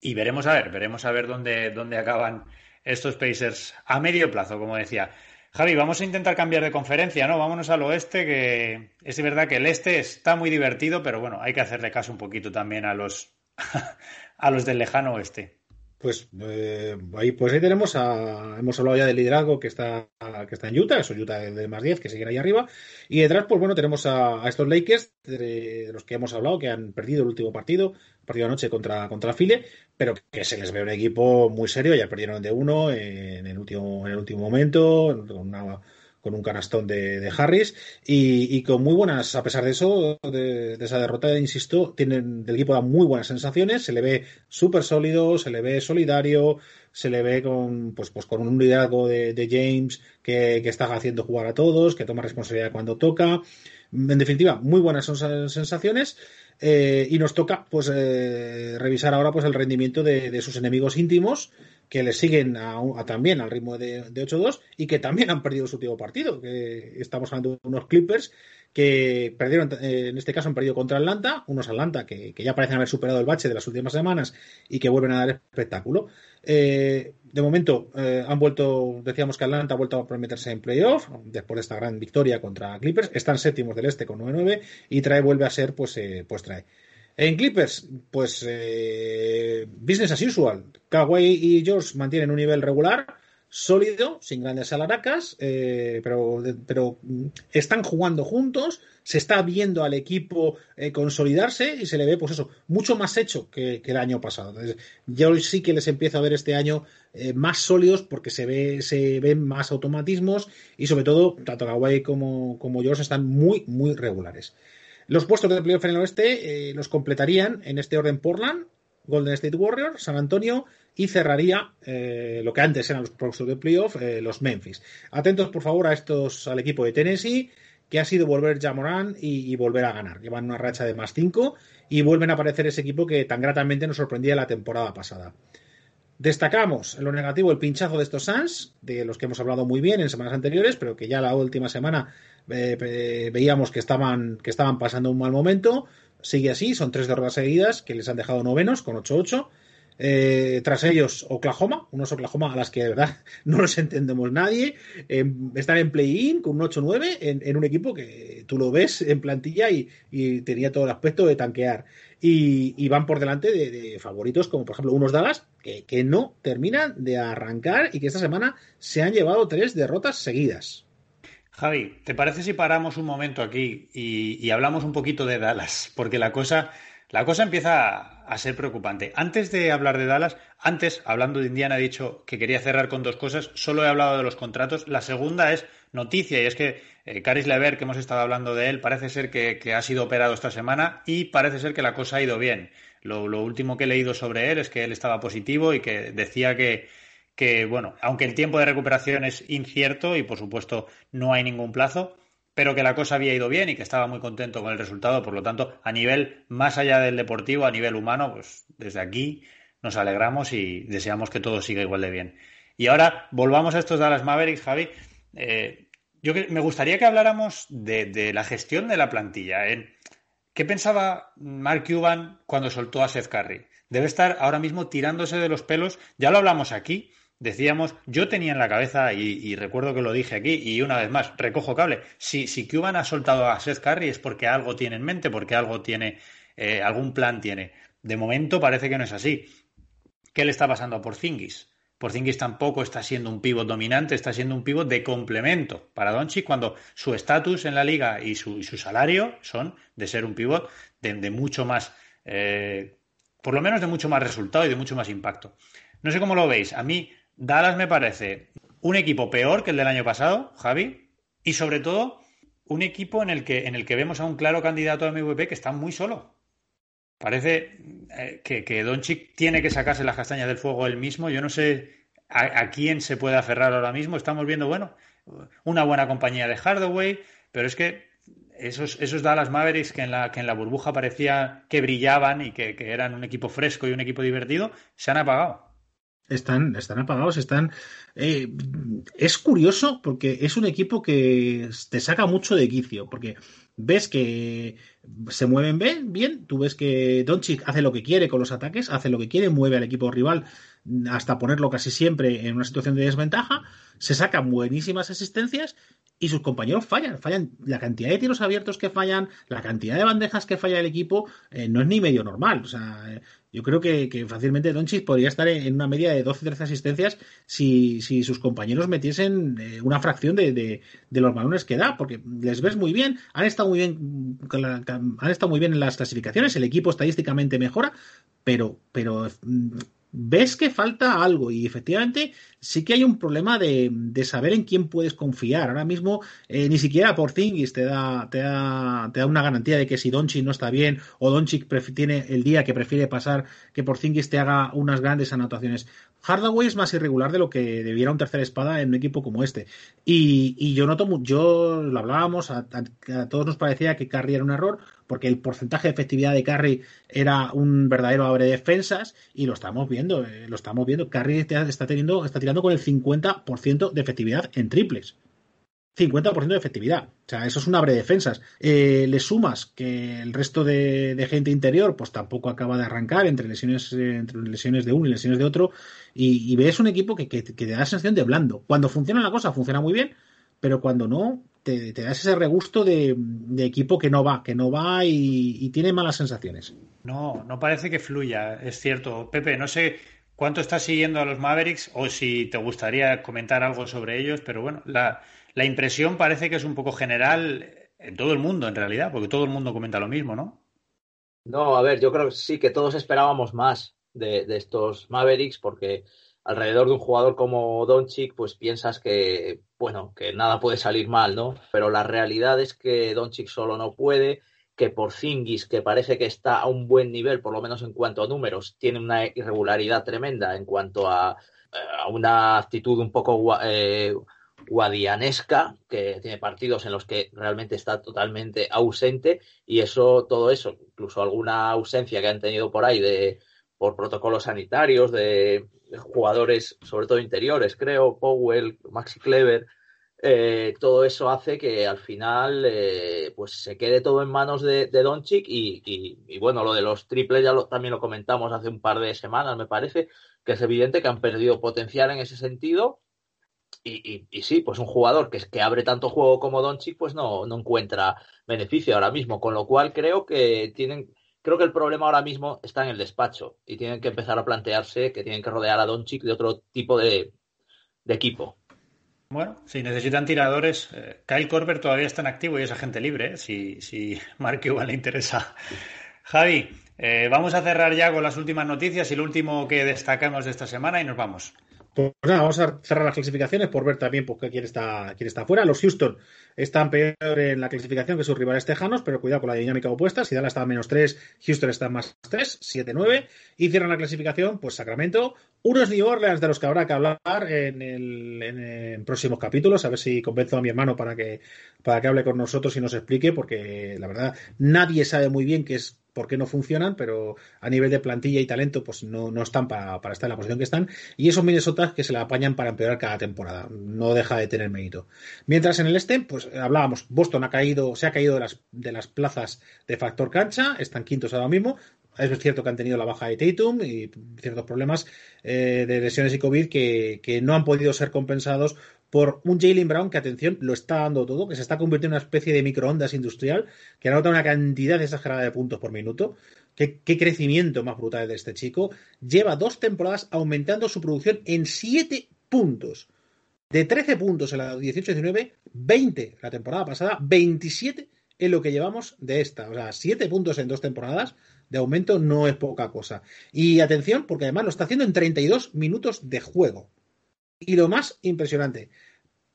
y veremos a ver, veremos a ver dónde, dónde acaban estos Pacers a medio plazo, como decía. Javi, vamos a intentar cambiar de conferencia, ¿no? Vámonos al oeste, que es verdad que el este está muy divertido, pero bueno, hay que hacerle caso un poquito también a los, <laughs> a los del lejano oeste. Pues, eh, ahí, pues ahí tenemos a, hemos hablado ya del liderazgo que está, que está en Utah, eso Utah de más 10, que sigue ahí arriba. Y detrás, pues bueno, tenemos a, estos Lakers, de, los que hemos hablado, que han perdido el último partido, partido anoche contra, contra File, pero que se les ve un equipo muy serio, ya perdieron de uno en el último, en el último momento, con una con un canastón de, Harris y, con muy buenas, a pesar de eso, de, esa derrota, insisto, tienen, el equipo da muy buenas sensaciones, se le ve súper sólido, se le ve solidario, se le ve con, pues, pues con un liderazgo de, James que, está haciendo jugar a todos, que toma responsabilidad cuando toca. En definitiva, muy buenas sensaciones. Eh, y nos toca pues eh, revisar ahora pues el rendimiento de, sus enemigos íntimos que le siguen también al ritmo de, de 8-2 y que también han perdido su último partido. Que estamos hablando de unos Clippers que perdieron, eh, en este caso han perdido contra Atlanta, unos Atlanta que, ya parecen haber superado el bache de las últimas semanas y que vuelven a dar espectáculo. Eh, de momento eh, han vuelto, decíamos que Atlanta ha vuelto a meterse en playoff después de esta gran victoria contra Clippers, están séptimos del este con 9-9 y trae vuelve a ser, pues, pues trae. En Clippers, pues business as usual. Kawhi y George mantienen un nivel regular sólido, sin grandes alaracas, eh, pero, pero mm, están jugando juntos, se está viendo al equipo eh, consolidarse y se le ve, pues eso, mucho más hecho que, el año pasado. Entonces, yo sí que les empiezo a ver este año eh, más sólidos porque se ve, se ven más automatismos y sobre todo, tanto Kawhi como, como George están muy, muy regulares. Los puestos de playoff en el oeste los completarían en este orden Portland, Golden State Warriors, San Antonio, y cerraría eh, lo que antes eran los puestos de playoff, eh, los Memphis. Atentos, por favor, a estos, al equipo de Tennessee, que ha sido volver Jamoran y, y volver a ganar. Llevan una racha de más 5 y vuelven a aparecer ese equipo que tan gratamente nos sorprendía la temporada pasada. Destacamos en lo negativo el pinchazo de estos Suns, de los que hemos hablado muy bien en semanas anteriores, pero que ya la última semana eh, veíamos que estaban, que estaban pasando un mal momento. Sigue así, son tres derrotas seguidas que les han dejado novenos con 8-8. Eh, tras ellos, Oklahoma, unos Oklahoma a las que de verdad <laughs> no los entendemos nadie. están en play-in con un 8-9 en, un equipo que tú lo ves en plantilla y, tenía todo el aspecto de tanquear. Y, van por delante de, favoritos como por ejemplo unos Dallas que, que, no terminan de arrancar y que esta semana se han llevado tres derrotas seguidas. Javi, ¿te parece si paramos un momento aquí y, hablamos un poquito de Dallas? Porque la cosa la cosa empieza a ser preocupante. Antes de hablar de Dallas, antes, hablando de Indiana, he dicho que quería cerrar con dos cosas. Solo he hablado de los contratos. La segunda es noticia, y es que eh, Caris Lever, que hemos estado hablando de él, parece ser que, ha sido operado esta semana y parece ser que la cosa ha ido bien. Lo, último que he leído sobre él es que él estaba positivo y que decía que, que, bueno, aunque el tiempo de recuperación es incierto y por supuesto no hay ningún plazo, pero que la cosa había ido bien y que estaba muy contento con el resultado. Por lo tanto, a nivel más allá del deportivo, a nivel humano, pues desde aquí nos alegramos y deseamos que todo siga igual de bien. Y ahora volvamos a estos Dallas Mavericks, Javi. Eh, yo me gustaría que habláramos de, la gestión de la plantilla. ¿eh? ¿Qué pensaba Mark Cuban cuando soltó a Seth Curry? Debe estar ahora mismo tirándose de los pelos. Ya lo hablamos aquí decíamos, yo tenía en la cabeza, y, recuerdo que lo dije aquí, y una vez más, recojo cable, si, si Cuban ha soltado a Seth Curry es porque algo tiene en mente, porque algo tiene, eh, algún plan tiene. De momento parece que no es así. ¿Qué le está pasando a Porzingis? Porzingis tampoco está siendo un pivot dominante, está siendo un pivot de complemento para Doncic cuando su estatus en la liga y su, su, salario son de ser un pivot de, mucho más, eh, por lo menos de mucho más resultado y de mucho más impacto. No sé cómo lo veis. A mí Dallas me parece un equipo peor que el del año pasado, Javi, y sobre todo un equipo en el que, en el que vemos a un claro candidato a MVP que está muy solo. Parece eh, que, que Doncic tiene que sacarse las castañas del fuego él mismo. Yo no sé a, quién se puede aferrar ahora mismo. Estamos viendo, bueno, una buena compañía de Hardaway, pero es que esos, esos Dallas Mavericks que en, la, que en la burbuja parecía que brillaban y que eran un equipo fresco y un equipo divertido, se han apagado. Están, están apagados, están. Eh, es curioso porque es un equipo que te saca mucho de quicio, porque ves que se mueven bien, bien, tú ves que Doncic hace lo que quiere con los ataques, hace lo que quiere, mueve al equipo rival hasta ponerlo casi siempre en una situación de desventaja, se sacan buenísimas asistencias y sus compañeros fallan, fallan la cantidad de tiros abiertos que fallan, la cantidad de bandejas que falla el equipo, eh, no es ni medio normal. O sea, yo creo que, fácilmente Doncic podría estar en una media de 12-13 asistencias si, sus compañeros metiesen eh, una fracción de, los balones que da, porque les ves muy bien, han estado muy bien, han estado muy bien en las clasificaciones, el equipo estadísticamente mejora, pero, pero mm, ves que falta algo y efectivamente sí que hay un problema de, saber en quién puedes confiar. Ahora mismo eh, ni siquiera Porzingis te da, te, da, te da una garantía de que si Doncic no está bien o Doncic tiene el día que prefiere pasar que Porzingis te haga unas grandes anotaciones. Hardaway es más irregular de lo que debiera un tercer espada en un equipo como este. Y, yo noto, yo lo hablábamos, a, todos nos parecía que Curry era un error, porque el porcentaje de efectividad de Curry era un verdadero abre defensas, y lo estamos viendo, eh, lo estamos viendo. Curry está, teniendo, está tirando con el 50% de efectividad en triples. 50% de efectividad. O sea, eso es un abre defensas. Eh, le sumas que el resto de, gente interior, pues tampoco acaba de arrancar entre lesiones, entre lesiones de uno y lesiones de otro. Y, ves un equipo que, te da la sensación de blando. Cuando funciona la cosa, funciona muy bien, pero cuando no, te, te das ese regusto de, equipo que no va, que no va y, y tiene malas sensaciones. No, no parece que fluya, es cierto. Pepe, no sé cuánto estás siguiendo a los Mavericks o si te gustaría comentar algo sobre ellos, pero bueno, la impresión parece que es un poco general en todo el mundo, en realidad, porque todo el mundo comenta lo mismo, ¿no? No, a ver, yo creo que sí, que todos esperábamos más de, estos Mavericks, porque alrededor de un jugador como Doncic, pues piensas que, bueno, que nada puede salir mal, ¿no? Pero la realidad es que Doncic solo no puede, que por Zingis, que parece que está a un buen nivel, por lo menos en cuanto a números, tiene una irregularidad tremenda en cuanto a, a una actitud un poco eh, guadianesca, que tiene partidos en los que realmente está totalmente ausente y eso, todo eso, incluso alguna ausencia que han tenido por ahí de por protocolos sanitarios de, jugadores, sobre todo interiores, creo, Powell, Maxi Clever, eh, todo eso hace que al final eh, pues se quede todo en manos de, de Doncic y, bueno, lo de los triples ya lo, también lo comentamos hace un par de semanas, me parece, que es evidente que han perdido potencial en ese sentido y, y, sí, pues un jugador que, que abre tanto juego como Doncic, pues no, no encuentra beneficio ahora mismo. Con lo cual creo que tienen, creo que el problema ahora mismo está en el despacho y tienen que empezar a plantearse que tienen que rodear a Doncic de otro tipo de, equipo. Bueno, si necesitan tiradores, eh, Kyle Korver todavía está en activo y es agente libre, ¿eh? si, si <laughs> Mark igual le interesa. Javi, eh, vamos a cerrar ya con las últimas noticias y lo último que destacamos de esta semana y nos vamos. Pues nada, vamos a cerrar las clasificaciones por ver también pues, quién está, quién está fuera. Los Houston están peor en la clasificación que sus rivales tejanos, pero cuidado con la dinámica opuesta. Si Dallas está a menos 3, Houston está en más 3, 7-9. Y cierran la clasificación, pues Sacramento, unos New Orleans de los que habrá que hablar en, el, en, próximos capítulos. A ver si convenzo a mi hermano para que, para que hable con nosotros y nos explique, porque la verdad nadie sabe muy bien qué es por qué no funcionan, pero a nivel de plantilla y talento, pues no, no están para, estar en la posición que están. Y esos Minnesota que se la apañan para empeorar cada temporada. No deja de tener mérito. Mientras en el este, pues hablábamos, Boston ha caído, se ha caído de las, de las plazas de factor cancha, están quintos ahora mismo. Es cierto que han tenido la baja de Tatum y ciertos problemas eh, de lesiones y COVID que, que no han podido ser compensados por un Jalen Brown que, atención, lo está dando todo, que se está convirtiendo en una especie de microondas industrial, que anota una cantidad exagerada de puntos por minuto. Qué, crecimiento más brutal de este chico. Lleva dos temporadas aumentando su producción en siete puntos. De 13 puntos en la 18-19, 20 la temporada pasada, 27 en lo que llevamos de esta. O sea, 7 puntos en dos temporadas de aumento no es poca cosa. Y atención, porque además lo está haciendo en 32 minutos de juego. Y lo más impresionante,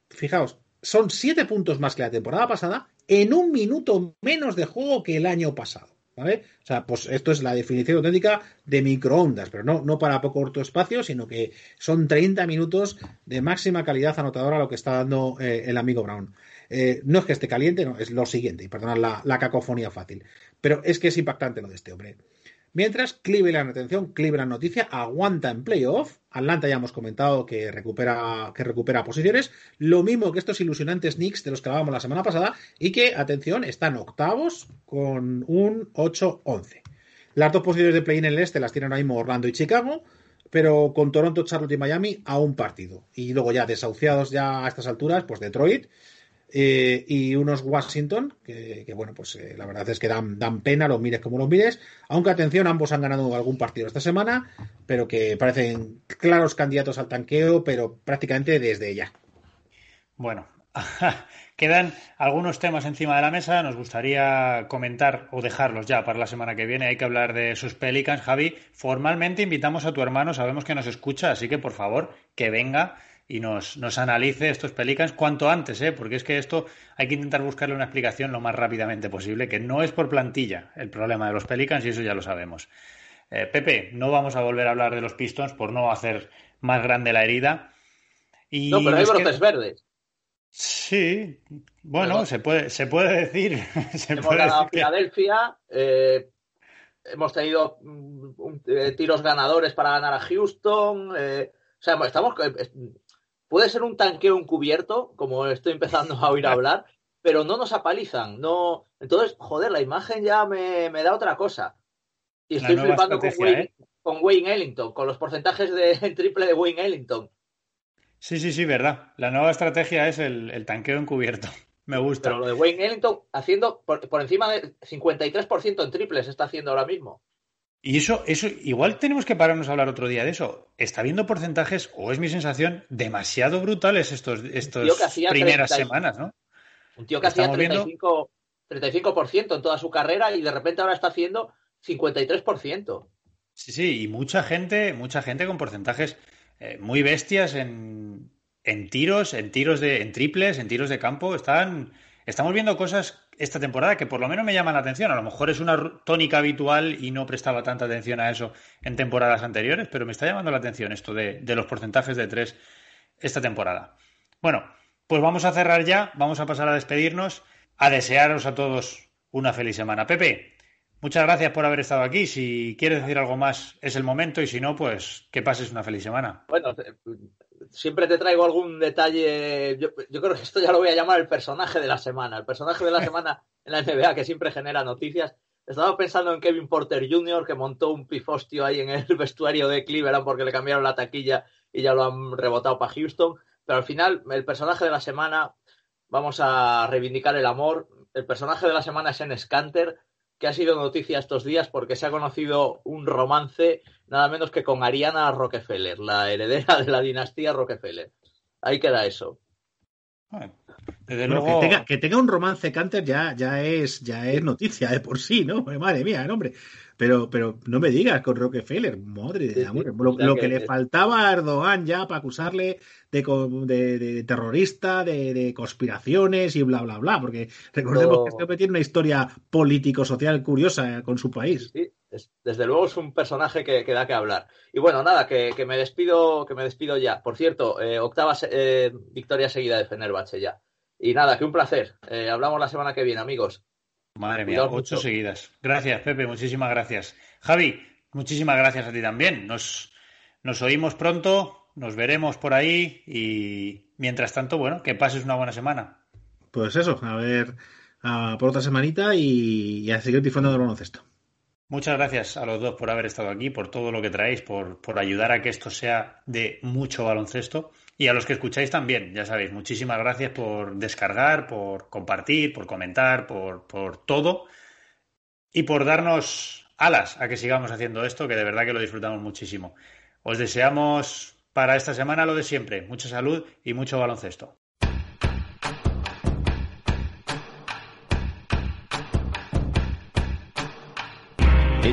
fijaos, son siete puntos más que la temporada pasada en un minuto menos de juego que el año pasado. ¿Vale? O sea, pues esto es la definición auténtica de microondas, pero no, no para poco corto espacio, sino que son 30 minutos de máxima calidad anotadora lo que está dando eh, el amigo Brown. Eh, no es que esté caliente, no, es lo siguiente, y perdonad la, la cacofonía fácil, pero es que es impactante lo de este hombre. Mientras, Cleveland, atención, Cleveland noticia, aguanta en playoff. Atlanta ya hemos comentado que recupera, que recupera posiciones. Lo mismo que estos ilusionantes Knicks de los que hablábamos la semana pasada. Y que, atención, están octavos con un 8-11. Las dos posiciones de play in en el este las tienen ahora mismo Orlando y Chicago. Pero con Toronto, Charlotte y Miami a un partido. Y luego ya desahuciados ya a estas alturas, pues Detroit, eh, y unos Washington, que, bueno, pues eh, la verdad es que dan, dan pena, los mires como los mires, aunque atención, ambos han ganado algún partido esta semana, pero que parecen claros candidatos al tanqueo, pero prácticamente desde ya. Bueno, <laughs> quedan algunos temas encima de la mesa. Nos gustaría comentar o dejarlos ya para la semana que viene. Hay que hablar de sus Pelicans. Javi, formalmente invitamos a tu hermano. Sabemos que nos escucha, así que por favor, que venga y nos, nos analice estos Pelicans cuanto antes, ¿eh? porque es que esto hay que intentar buscarle una explicación lo más rápidamente posible, que no es por plantilla el problema de los Pelicans y eso ya lo sabemos. Eh, Pepe, no vamos a volver a hablar de los Pistons por no hacer más grande la herida. Y no, pero hay brotes verdes. Sí, bueno, se puede, se puede decir. <laughs> Se hemos ganado Filadelfia, eh, hemos tenido mm, eh, tiros ganadores para ganar a Houston. o sea, estamos. Puede ser un tanqueo encubierto, como estoy empezando a oír hablar, pero no nos apalizan. No... Entonces, joder, la imagen ya me, me da otra cosa. Y estoy flipando con Wayne, ¿eh? con Wayne Ellington, con los porcentajes de <laughs> triple de Wayne Ellington. Sí, sí, sí, verdad. La nueva estrategia es el, tanqueo encubierto. <laughs> Me gusta. Pero lo de Wayne Ellington haciendo por, encima del 53% en triples está haciendo ahora mismo. Y eso, eso, igual tenemos que pararnos a hablar otro día de eso. Está viendo porcentajes, o es mi sensación, demasiado brutales estos, estos primeras semanas, ¿no? Un tío que hacía 35, 35% en toda su carrera y de repente ahora está haciendo 53%. Sí, sí, y mucha gente, mucha gente con porcentajes eh, muy bestias en, en, tiros, en tiros de, en triples, en tiros de campo. Están, estamos viendo cosas esta temporada que por lo menos me llaman la atención. A lo mejor es una tónica habitual y no prestaba tanta atención a eso en temporadas anteriores, pero me está llamando la atención esto de, de los porcentajes de tres esta temporada. Bueno, pues vamos a cerrar ya, vamos a pasar a despedirnos, a desearos a todos una feliz semana. Pepe, Muchas gracias por haber estado aquí. Si quieres decir algo más, es el momento. Y si no, pues que pases una feliz semana. Bueno, siempre te traigo algún detalle. Yo, creo que esto ya lo voy a llamar el personaje de la semana. El personaje de la semana en la NBA que siempre genera noticias. Estaba pensando en Kevin Porter Jr., que montó un pifostio ahí en el <laughs> vestuario de Cleveland porque le cambiaron la taquilla y ya lo han rebotado para Houston. Pero al final, el personaje de la semana, vamos a reivindicar el amor. El personaje de la semana es en Scanter que ha sido noticia estos días porque se ha conocido un romance nada menos que con Ariana Rockefeller, la heredera de la dinastía Rockefeller. Ahí queda eso. que, tenga, un romance Canter ya, ya, es, ya es noticia de por sí, ¿no? Madre mía, hombre. Pero, pero no me digas con Rockefeller, madre de amor. Lo, que, le faltaba a Erdogan ya para acusarle de, terrorista, de, conspiraciones y bla, bla, bla. Porque recordemos que este tiene una historia político-social curiosa con su país. Sí, desde luego es un personaje que, da que hablar. Y bueno, nada, que, me despido, que me despido ya. Por cierto, eh, octava eh, victoria seguida de Fenerbahce ya. Y nada, que un placer. Eh, hablamos la semana que viene, amigos. Madre mía, ocho seguidas. Gracias, Pepe, muchísimas gracias. Javi, muchísimas gracias a ti también. Nos, nos oímos pronto, nos veremos por ahí y mientras tanto, bueno, que pases una buena semana. Pues eso, a ver por otra semanita y, a seguir disfrutando del baloncesto. Muchas gracias a los dos por haber estado aquí, por todo lo que traéis, por, por ayudar a que esto sea de mucho baloncesto. Y a los que escucháis también, ya sabéis, muchísimas gracias por descargar, por compartir, por comentar, por, por todo y por darnos alas a que sigamos haciendo esto, que de verdad que lo disfrutamos muchísimo. Os deseamos para esta semana lo de siempre, mucha salud y mucho baloncesto.